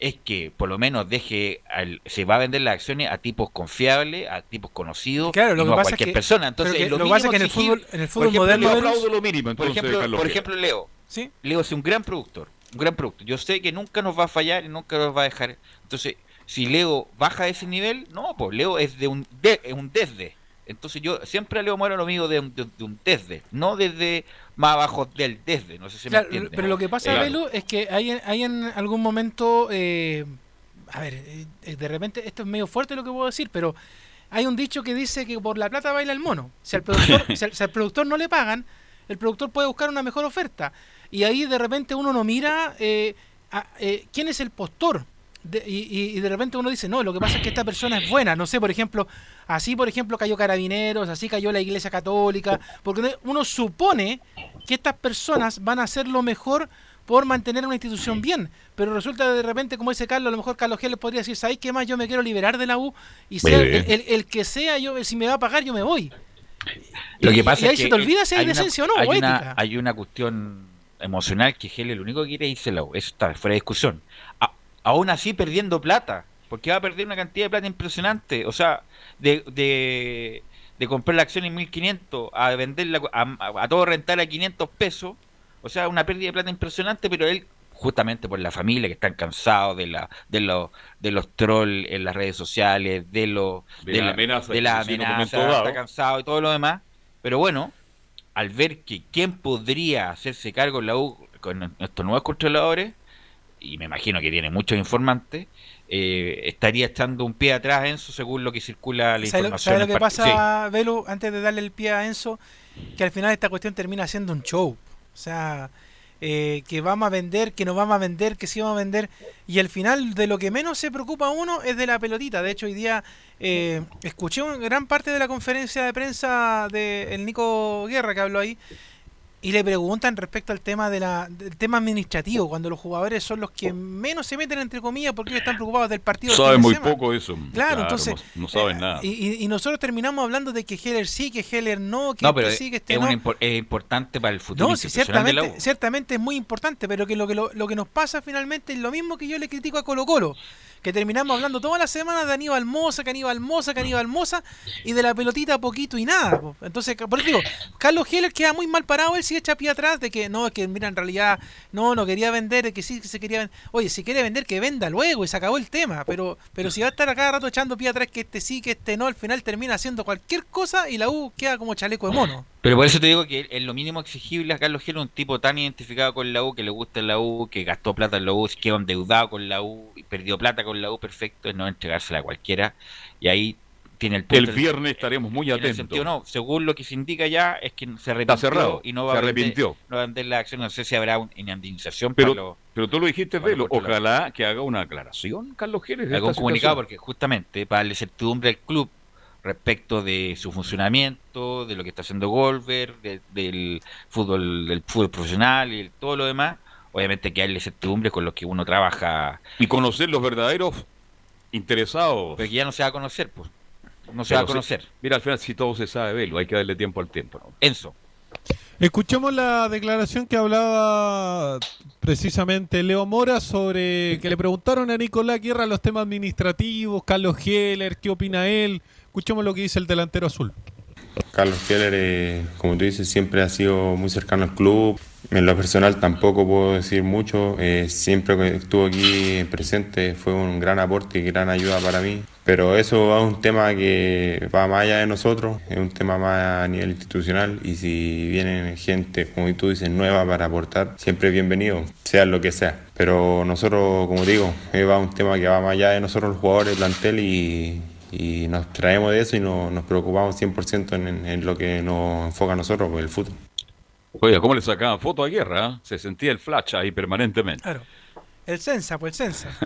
es que por lo menos deje, al- se va a vender las acciones a tipos confiables, a tipos conocidos, Claro, lo y que no a pasa es cualquier que- persona. Entonces, que lo, lo que pasa es que en el fútbol- en el por fútbol ejemplo, moderno, Leo, lo mínimo, por ejemplo, por ejemplo, Leo. Sí. Leo es un gran productor, un gran productor. Yo sé que nunca nos va a fallar y nunca nos va a dejar. Entonces, si Leo baja ese nivel, no, pues Leo es de un de, es un desde. Entonces yo siempre Leo Mora lo mido de un, de, de un desde, no desde más abajo del desde, no sé si Claro, me entiende. pero lo que pasa, Belu, es que hay, hay en algún momento, eh, a ver, eh, de repente esto es medio fuerte lo que puedo decir, pero hay un dicho que dice que por la plata baila el mono. Si al productor, [laughs] si al, si al productor no le pagan, el productor puede buscar una mejor oferta. Y ahí de repente uno no mira eh, a- eh, quién es el postor. De- y, y- de repente uno dice, no, lo que pasa es que esta persona es buena. No sé, por ejemplo, así por ejemplo cayó Carabineros, así cayó la Iglesia Católica, porque uno- supone que estas personas van a hacer lo mejor por mantener una institución bien, pero resulta de repente, como dice Carlos, a lo mejor Carlos G les podría decir, ¿sabes qué más? Yo me quiero liberar de la U y sea el, bien. el- el que sea, yo si me va a pagar, yo me voy. Lo que pasa y ahí es que se te olvida si hay, una- decencia o no, hay o una, hay una cuestión emocional que Gel lo único que quiere es irse a la U. Eso está fuera de discusión. A- aún así perdiendo plata, porque va a perder una cantidad de plata impresionante. O sea, de, de, de comprar la acción en 1500 a venderla a, todo rentar a 500 pesos. O sea, una pérdida de plata impresionante, pero él justamente por la familia que están cansados de la de los de los trolls en las redes sociales, de los De la amenaza de la amenaza, está cansado y todo lo demás. Pero bueno, al ver que quién podría hacerse cargo en la U con estos nuevos controladores, y me imagino que tiene muchos informantes, eh, estaría echando un pie atrás Enzo según lo que circula la ¿Sabes lo, información. sabes lo que pasa, Belu, antes de darle el pie a Enzo? Que al final esta cuestión termina siendo un show. O sea, eh, que vamos a vender, que no vamos a vender, que sí vamos a vender. Y al final de lo que menos se preocupa uno es de la pelotita. De hecho, hoy día eh, escuché una gran parte de la conferencia de prensa del el Nico Guerra que habló ahí. Y le preguntan respecto al tema de la, del tema administrativo, cuando los jugadores son los que menos se meten entre comillas porque ellos están preocupados del partido. Saben de muy semana. poco eso. Claro, entonces No, no saben eh, nada. Y, y- nosotros terminamos hablando de que Heller sí, que Heller no, que No, pero este es, sí, que este es no. impor- es importante para el futuro No, sí, institucional de la ciertamente, U. ciertamente es muy importante, pero que lo que, lo, lo que nos pasa finalmente es lo mismo que yo le critico a Colo Colo, que terminamos hablando toda la semana de Aníbal Moza, que Aníbal Moza, que Aníbal Moza, y de la pelotita poquito y nada. Entonces, por eso digo, Carlos Heller queda muy mal parado, él sí echa pie atrás de que no, es que mira, en realidad no, no quería vender, que sí que se quería vender. Oye, si quiere vender, que venda luego y se acabó el tema, pero, pero si va a estar a cada rato echando pie atrás que este sí, que este no, al final termina haciendo cualquier cosa y la U queda como chaleco de mono. Pero por eso te digo que es lo mínimo exigible a Carlos Gil, un tipo tan identificado con la U, que le gusta la U, que gastó plata en la U, quedó endeudado con la U, y perdió plata con la U, perfecto, es no entregársela a cualquiera. Y ahí tiene el El punto. viernes estaremos muy en el atentos. sentido, no, según lo que se indica ya, es que se arrepintió cerrado, y no va se a vender, arrepintió. no va a vender la acción. No sé si habrá una indemnización Pero, para los pero tú lo dijiste, Velo. Ojalá que haga una aclaración, Carlos de algún comunicado porque justamente para darle certidumbre al club respecto de su funcionamiento, de lo que está haciendo Golver, de- del fútbol del fútbol profesional y todo lo demás, obviamente que darle certidumbre con los que uno trabaja. Y conocer los verdaderos interesados. Pero que ya no se va a conocer, pues. No se Pero va a conocer. si- mira, al final si todo se sabe, Velo, hay que darle tiempo al tiempo. ¿no? Enzo. Escuchemos la declaración que hablaba precisamente Leo Mora sobre que le preguntaron a Nicolás Guerra los temas administrativos, Carlos Heller, qué opina él. Escuchemos lo que dice el delantero azul. Carlos Keller, eh, como tú dices, siempre ha sido muy cercano al club. En lo personal tampoco puedo decir mucho. eh, siempre que estuvo aquí presente fue un gran aporte y gran ayuda para mí. Pero eso es un tema que va más allá de nosotros, es un tema más a nivel institucional y si vienen gente, como tú dices, nueva para aportar, siempre bienvenido, sea lo que sea. Pero nosotros, como digo, eh, va un tema que va más allá de nosotros los jugadores, el plantel y, y nos traemos de eso y no- nos preocupamos 100% en, en- en lo que nos enfoca a nosotros, pues el fútbol. Oye, ¿cómo le sacaban foto a Guerra? ah? Se sentía el flash ahí permanentemente. Claro. El Sensa, pues el Sensa.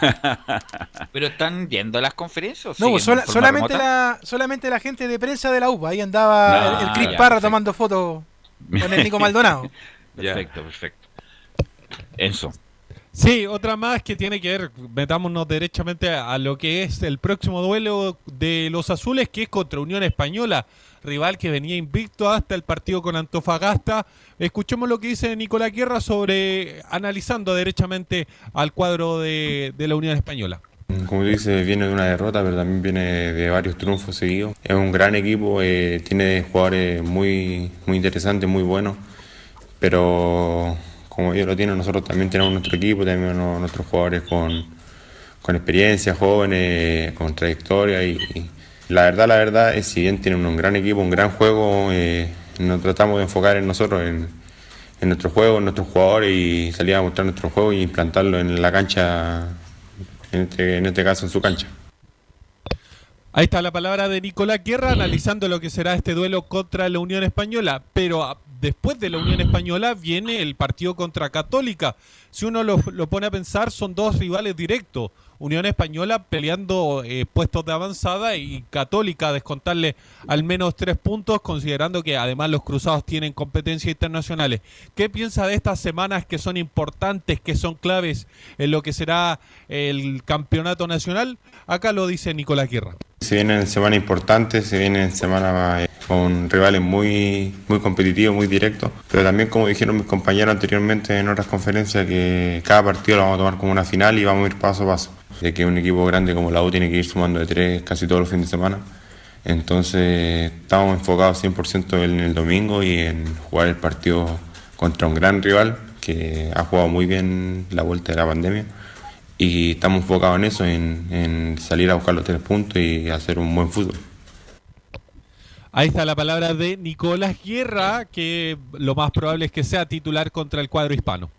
[laughs] Pero están viendo las conferencias. No, sola- solamente, remota? la, solamente la gente de prensa de la UPA. Ahí andaba Ah, el, el Cris ya, Parra perfecto. tomando fotos con el Nico Maldonado. [laughs] Perfecto, perfecto. Enzo. Sí, otra más que tiene que ver, metámonos derechamente a lo que es el próximo duelo de los azules, que es contra Unión Española. Rival que venía invicto hasta el partido con Antofagasta. Escuchemos lo que dice Nicolás Guerra sobre analizando derechamente al cuadro de, de la Unión Española. Como dice, viene de una derrota, pero también viene de varios triunfos seguidos. Es un gran equipo, eh, tiene jugadores muy, muy interesantes, muy buenos, pero como ellos lo tienen, nosotros también tenemos nuestro equipo, tenemos nuestros jugadores con, con experiencia, jóvenes, con trayectoria y la verdad, la verdad es si bien tienen un gran equipo, un gran juego, eh, nos tratamos de enfocar en nosotros, en, en nuestro juego, en nuestros jugadores y salir a mostrar nuestro juego y implantarlo en la cancha en este, en este caso en su cancha. Ahí está la palabra de Nicolás Guerra analizando lo que será este duelo contra la Unión Española. Pero ah, después de la Unión Española viene el partido contra Católica. Si uno lo, lo pone a pensar, son dos rivales directos. Unión Española peleando eh, puestos de avanzada y Católica descontarle al menos tres puntos, considerando que además los cruzados tienen competencias internacionales. ¿Qué piensa de estas semanas que son importantes, que son claves en lo que será el campeonato nacional? Acá lo dice Nicolás Guerra. Se vienen semanas importantes, se vienen semanas eh, con rivales muy, muy competitivos, muy directos, pero también como dijeron mis compañeros anteriormente en otras conferencias que cada partido lo vamos a tomar como una final y vamos a ir paso a paso, ya que un equipo grande como la U tiene que ir sumando de tres casi todos los fines de semana. Entonces estamos enfocados 100% en el domingo y en jugar el partido contra un gran rival que ha jugado muy bien la vuelta de la pandemia y estamos enfocados en eso, en, en, salir a buscar los tres puntos y hacer un buen fútbol. Ahí está la palabra de Nicolás Guerra, que lo más probable es que sea titular contra el cuadro hispano.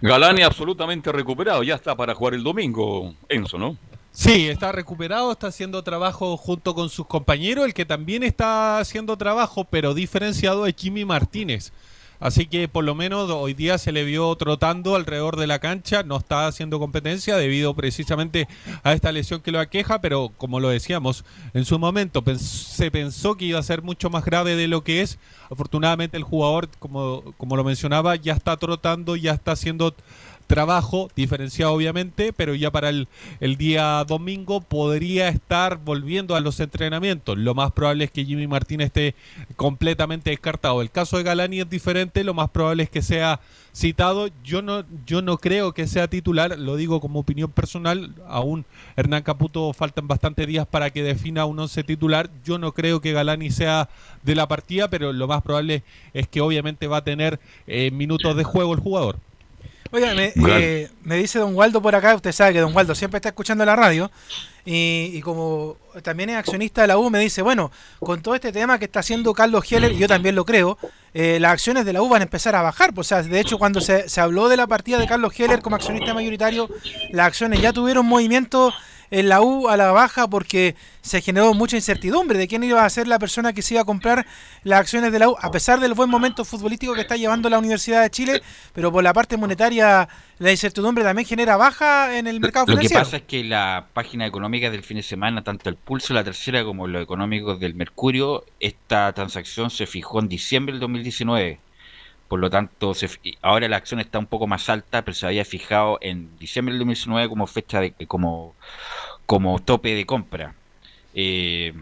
Galani absolutamente recuperado, ya está para jugar el domingo, Enzo, ¿no? Sí, está recuperado, está haciendo trabajo junto con sus compañeros, el que también está haciendo trabajo, pero diferenciado es Jimmy Martínez. Así que por lo menos hoy día se le vio trotando alrededor de la cancha, no está haciendo competencia debido precisamente a esta lesión que lo aqueja, pero como lo decíamos, en su momento se pensó que iba a ser mucho más grave de lo que es. Afortunadamente el jugador, como, como lo mencionaba, ya está trotando, ya está haciendo trabajo, diferenciado obviamente, pero ya para el, el, día domingo podría estar volviendo a los entrenamientos. Lo más probable es que Jimmy Martínez esté completamente descartado. El caso de Galani es diferente, lo más probable es que sea citado. Yo no, yo no creo que sea titular, lo digo como opinión personal. Aún Hernán Caputo faltan bastantes días para que defina un once titular. Yo no creo que Galani sea de la partida, pero lo más probable es que obviamente va a tener eh, minutos de juego el jugador. Oiga, me, eh, me, dice Don Waldo por acá, usted sabe que Don Waldo siempre está escuchando la radio y, y, como también es accionista de la U, me dice, bueno, con todo este tema que está haciendo Carlos Heller, yo también lo creo, eh, las acciones de la U van a empezar a bajar. Pues, o sea, de hecho, cuando se, se habló de la partida de Carlos Heller como accionista mayoritario, las acciones ya tuvieron movimiento en la U a la baja porque se generó mucha incertidumbre de quién iba a ser la persona que se iba a comprar las acciones de la U, a pesar del buen momento futbolístico que está llevando la Universidad de Chile, pero por la parte monetaria la incertidumbre también genera baja en el mercado Lo financiero. que pasa es que la página económica del fin de semana, tanto el Pulso, la tercera, como los económicos del Mercurio, esta transacción se fijó en diciembre del 2019. Por lo tanto, se, ahora la acción está un poco más alta, pero se había fijado en diciembre del 2019 como fecha de como, como tope de compra. Eh,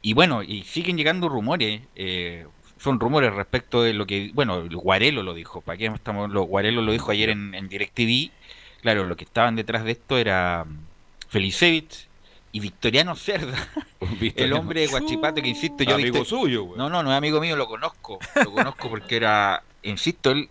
y bueno, y siguen llegando rumores. Eh, son rumores respecto de lo que, bueno, Guarelo lo dijo, ¿para qué estamos? Lo, Guarelo lo dijo ayer en, en DirecTV. Claro, lo que estaban detrás de esto era Felicevich y Victoriano Cerda, [laughs] el hombre de Guachipato que insisto, yo amigo suyo. No, no, no es amigo mío, lo conozco. Lo conozco porque era, insisto, él,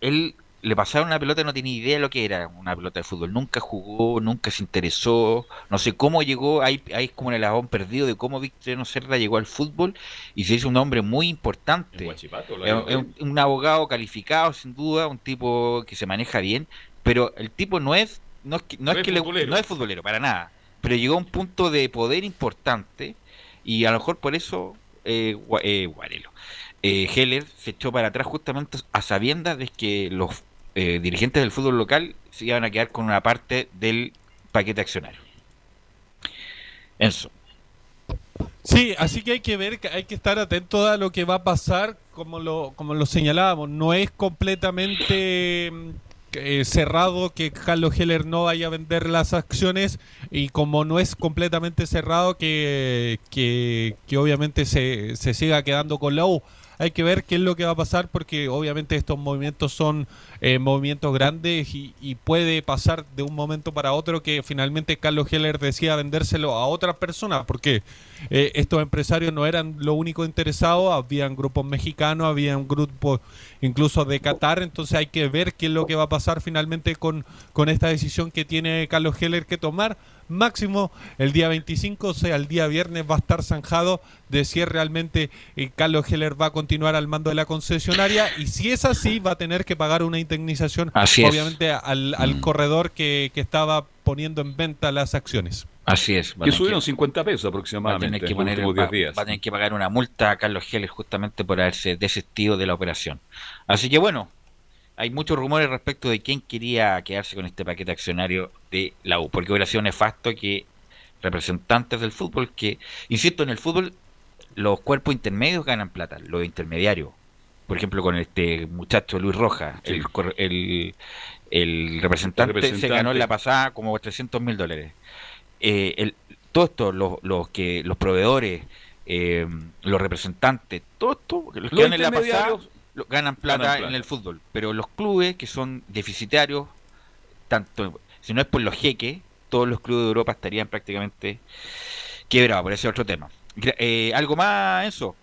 él le pasaron una pelota y no tenía idea de lo que era una pelota de fútbol. Nunca jugó, nunca se interesó. No sé cómo llegó, ahí, ahí es como el agón perdido de cómo Victoriano Cerda llegó al fútbol y se hizo un hombre muy importante. Es un, un abogado calificado, sin duda, un tipo que se maneja bien, pero el tipo no es, no es que, no No es es que le- no es futbolero, para nada. Pero llegó a un punto de poder importante y a lo mejor por eso eh, eh, Guarelo. Eh, Heller se echó para atrás justamente a sabiendas de que los eh, dirigentes del fútbol local se iban a quedar con una parte del paquete accionario. Eso. Sí, así que hay que ver, hay que estar atento a lo que va a pasar, como lo, como lo señalábamos, no es completamente mm, eh, cerrado que Carlos Heller no vaya a vender las acciones y como no es completamente cerrado que, que, que obviamente se, se siga quedando con la U hay que ver qué es lo que va a pasar porque obviamente estos movimientos son eh, movimientos grandes y, puede pasar de un momento para otro que finalmente Carlos Heller decida vendérselo a otra persona porque eh, estos empresarios no eran lo único interesado, habían grupos mexicanos, había un grupo incluso de Qatar, entonces hay que ver qué es lo que va a pasar finalmente con, con esta decisión que tiene Carlos Heller que tomar máximo el día 25, o sea, el día viernes va a estar zanjado de si realmente eh, Carlos Heller va a continuar al mando de la concesionaria y si es así va a tener que pagar una indemnización obviamente al, al mm. corredor que, que, estaba poniendo en venta las acciones. Así es. Que subieron que, 50 pesos aproximadamente. Va a, que poner, va, va a tener que pagar una multa a Carlos Heller justamente por haberse desistido de la operación. Así que bueno, hay muchos rumores respecto de quién quería quedarse con este paquete accionario de la U, porque hubiera sido nefasto que representantes del fútbol, que, insisto, en el fútbol los cuerpos intermedios ganan plata, los intermediarios. Por ejemplo, con este muchacho Luis Rojas, sí. el, el, el, representante el, representante se ganó en la pasada como 300 mil dólares. Eh, el, todo esto, los, los, que, los proveedores, eh, los representantes, todo esto, los que en la pasada ganan plata, ganan plata. en el fútbol, pero los clubes que son deficitarios, tanto si no es por los jeques, todos los clubes de Europa estarían prácticamente quebrados, por ese otro tema. Eh, ¿Algo más, eso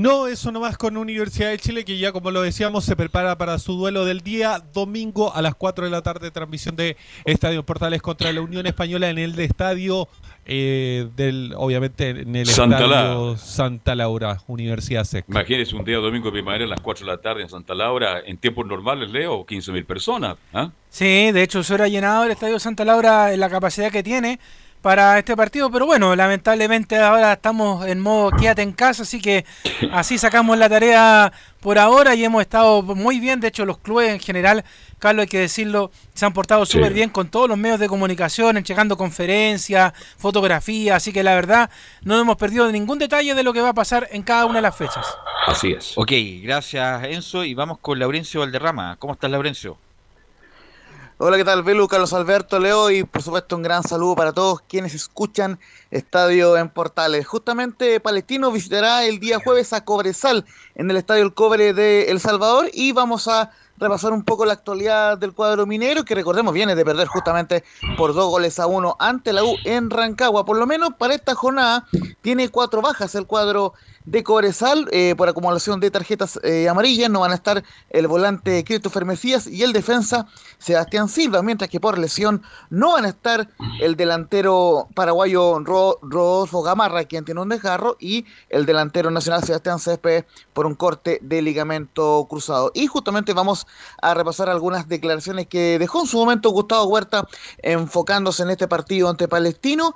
no, eso nomás con Universidad de Chile, que ya como lo decíamos, se prepara para su duelo del día domingo a las 4 de la tarde, transmisión de Estadio Portales contra la Unión Española en el de estadio eh, del, obviamente en el Santa estadio Laura. Santa Laura, Universidad SEC. Imagínese un día domingo de primavera a las 4 de la tarde en Santa Laura, en tiempos normales, Leo, 15 mil personas. ¿eh? Sí, de hecho, se hubiera llenado el estadio Santa Laura en la capacidad que tiene para este partido, pero bueno, lamentablemente ahora estamos en modo quédate en casa, así que así sacamos la tarea por ahora y hemos estado muy bien, de hecho los clubes en general, Carlos hay que decirlo, se han portado súper sí. bien con todos los medios de comunicación, entregando conferencias, fotografías, así que la verdad no hemos perdido ningún detalle de lo que va a pasar en cada una de las fechas. Así es. Ok, gracias Enzo y vamos con Laurencio Valderrama. ¿Cómo estás Laurencio? Hola, ¿qué tal? Belu, Carlos Alberto, Leo y por supuesto un gran saludo para todos quienes escuchan Estadio en Portales. Justamente Palestino visitará el día jueves a Cobresal en el Estadio El Cobre de El Salvador y vamos a repasar un poco la actualidad del cuadro minero que recordemos viene de perder justamente por dos goles a uno ante la U en Rancagua. Por lo menos para esta jornada tiene cuatro bajas el cuadro de Cobresal eh, por acumulación de tarjetas eh, amarillas. No van a estar el volante Christopher Mesías y el defensa Sebastián Silva, mientras que por lesión no van a estar el delantero paraguayo Ro Rodolfo Gamarra, quien tiene un desgarro, y el delantero nacional Sebastián Céspedes por un corte de ligamento cruzado. Y justamente vamos a repasar algunas declaraciones que dejó en su momento Gustavo Huerta enfocándose en este partido ante Palestino.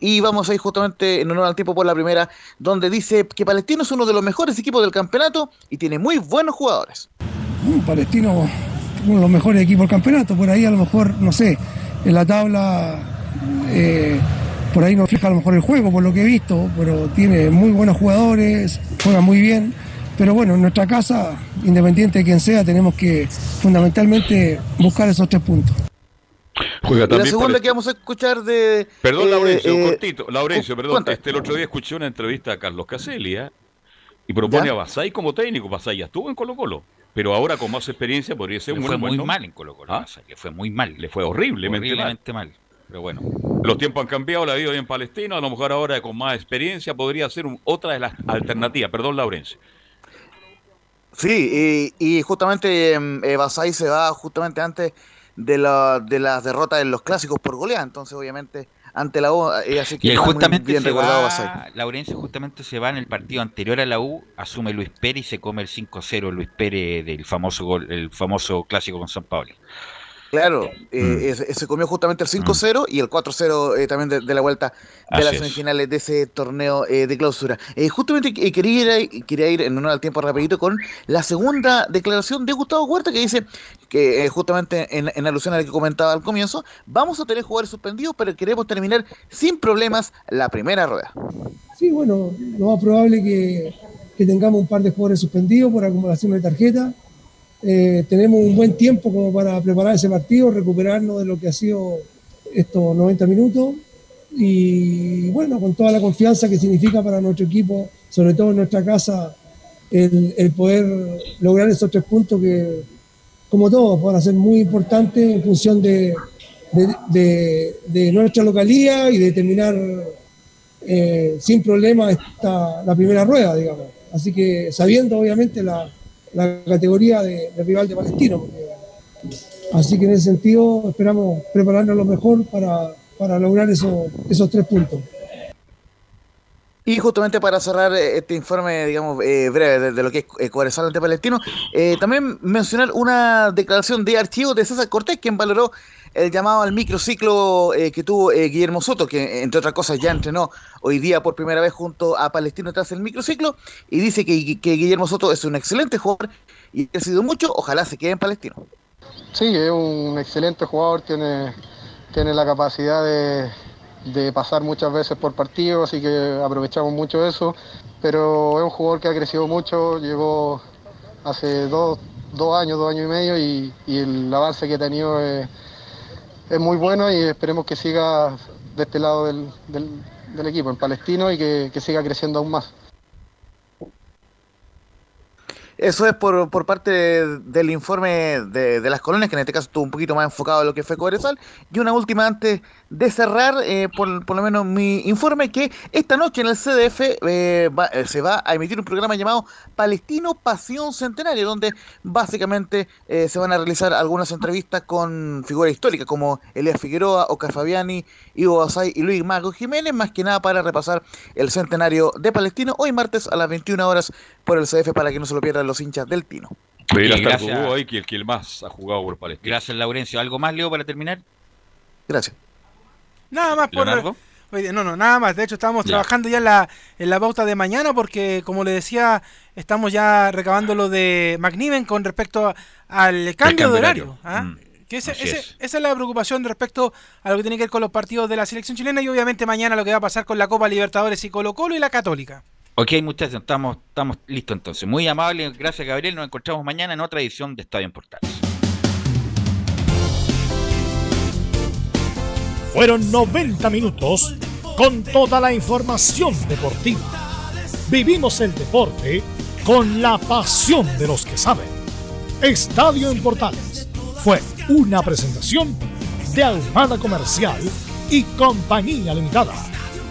Y vamos a ir justamente en honor al tiempo por la primera, donde dice que Palestino es uno de los mejores equipos del campeonato y tiene muy buenos jugadores. Uh, Palestino, uno de los mejores equipos del campeonato, por ahí a lo mejor, no sé, en la tabla, eh, por ahí no fija a lo mejor el juego, por lo que he visto, pero tiene muy buenos jugadores, juega muy bien. Pero bueno, en nuestra casa, independiente de quien sea, tenemos que fundamentalmente buscar esos tres puntos. Juega la segunda que vamos a escuchar de. Perdón, eh, Laurencio, eh, cortito. Laurencio, perdón. Este, el otro día escuché una entrevista a Carlos Caselia y propone ¿Ya? a Basay como técnico. Basay ya estuvo en Colo-Colo. Pero ahora con más experiencia podría ser le un fue buen muy nombre. mal en Colo-Colo. ¿Ah? Le fue muy mal. Le fue horriblemente, horriblemente mal. mal. Pero bueno. Los tiempos han cambiado, la vida en Palestino. A lo mejor ahora con más experiencia podría ser un, otra de las alternativas. Perdón, Laurencio. Sí, y, y justamente eh, Basay se va justamente antes de, la, de las derrotas en los clásicos por goleada, entonces obviamente ante la U, eh, así que y justamente bien se recordado va, Basay. Laurencio justamente se va en el partido anterior a la U, asume Luis Pérez y se come el 5-0 Luis Pérez del famoso gol, el famoso clásico con San Pablo. Claro, eh, mm. se comió justamente el 5-0 mm. y el 4-0 eh, también de, de, la vuelta de Así las semifinales es. de ese torneo eh, de clausura. Eh, justamente quería ir, quería ir en honor al tiempo rapidito con la segunda declaración de Gustavo Huerta que dice que eh, justamente en, en, alusión a lo que comentaba al comienzo, vamos a tener jugadores suspendidos, pero queremos terminar sin problemas la primera rueda. Sí, bueno, lo más probable que, que tengamos un par de jugadores suspendidos por acumulación de tarjeta. Eh, tenemos un buen tiempo como para preparar ese partido, recuperarnos de lo que ha sido estos 90 minutos y bueno, con toda la confianza que significa para nuestro equipo, sobre todo en nuestra casa, el, el poder lograr esos tres puntos que, como todos, van a ser muy importantes en función de, de, de- de nuestra localía y de terminar eh, sin problema esta, la primera rueda, digamos. Así que sabiendo obviamente la, la categoría de, rival de Palestino. así que en ese sentido esperamos prepararnos lo mejor para, para lograr esos, esos tres puntos. Y justamente para cerrar eh, este informe, digamos, eh, breve de, lo que es eh, Cobresal ante Palestino, eh, también mencionar una declaración de archivo de César Cortés, quien valoró el llamado al microciclo que tuvo Guillermo Soto, que entre otras cosas ya entrenó hoy día por primera vez junto a Palestino tras el microciclo, y dice que, que Guillermo Soto es un excelente jugador y ha sido mucho, ojalá se quede en Palestino. Sí, es un excelente jugador, tiene, tiene la capacidad de, de pasar muchas veces por partido, así que aprovechamos mucho eso, pero es un jugador que ha crecido mucho, llegó hace dos, dos años, dos años y medio y, y el avance que ha tenido es, es muy bueno y esperemos que siga de este lado del, del- equipo, en Palestino, y que, que siga creciendo aún más. Eso es por, por parte del informe de, de las colonias, que en este caso estuvo un poquito más enfocado en lo que fue Cobresal. Y una última antes de cerrar, eh, por, por lo menos mi informe, que esta noche en el CDF eh, va- eh, se va a emitir un programa llamado Palestino Pasión Centenario, donde básicamente eh, se van a realizar algunas entrevistas con figuras históricas como Elías Figueroa, Oscar Fabiani, Ivo Basay y Luis Mago Jiménez, más que nada para repasar el centenario de Palestino, hoy martes a las 21 horas por el CDF para que no se lo pierdan los hinchas del Tino. Pero Ok, hasta gracias. el ahí que el que el más ha jugado por Palestina. Gracias, Laurencio. ¿Algo más, Leo, para terminar? Gracias. Nada más por. No, no, nada más. De hecho, estamos Ya. trabajando ya en la, en la pauta de mañana porque, como le decía, estamos ya recabando lo de McNiven con respecto al cambio, de horario. ¿ah? Mm, Que ese- ese- es. esa es la preocupación respecto a lo que tiene que ver con los partidos de la selección chilena y obviamente mañana lo que va a pasar con la Copa Libertadores y Colo Colo y la Católica. Ok, muchachos, estamos, estamos listos entonces. Muy amable, gracias, Gabriel. Nos encontramos mañana en otra edición de Estadio en Portales. Fueron 90 minutos con toda la información deportiva. Vivimos el deporte con la pasión de los que saben. Estadio en Portales fue una presentación de Ahumada Comercial y Compañía Limitada.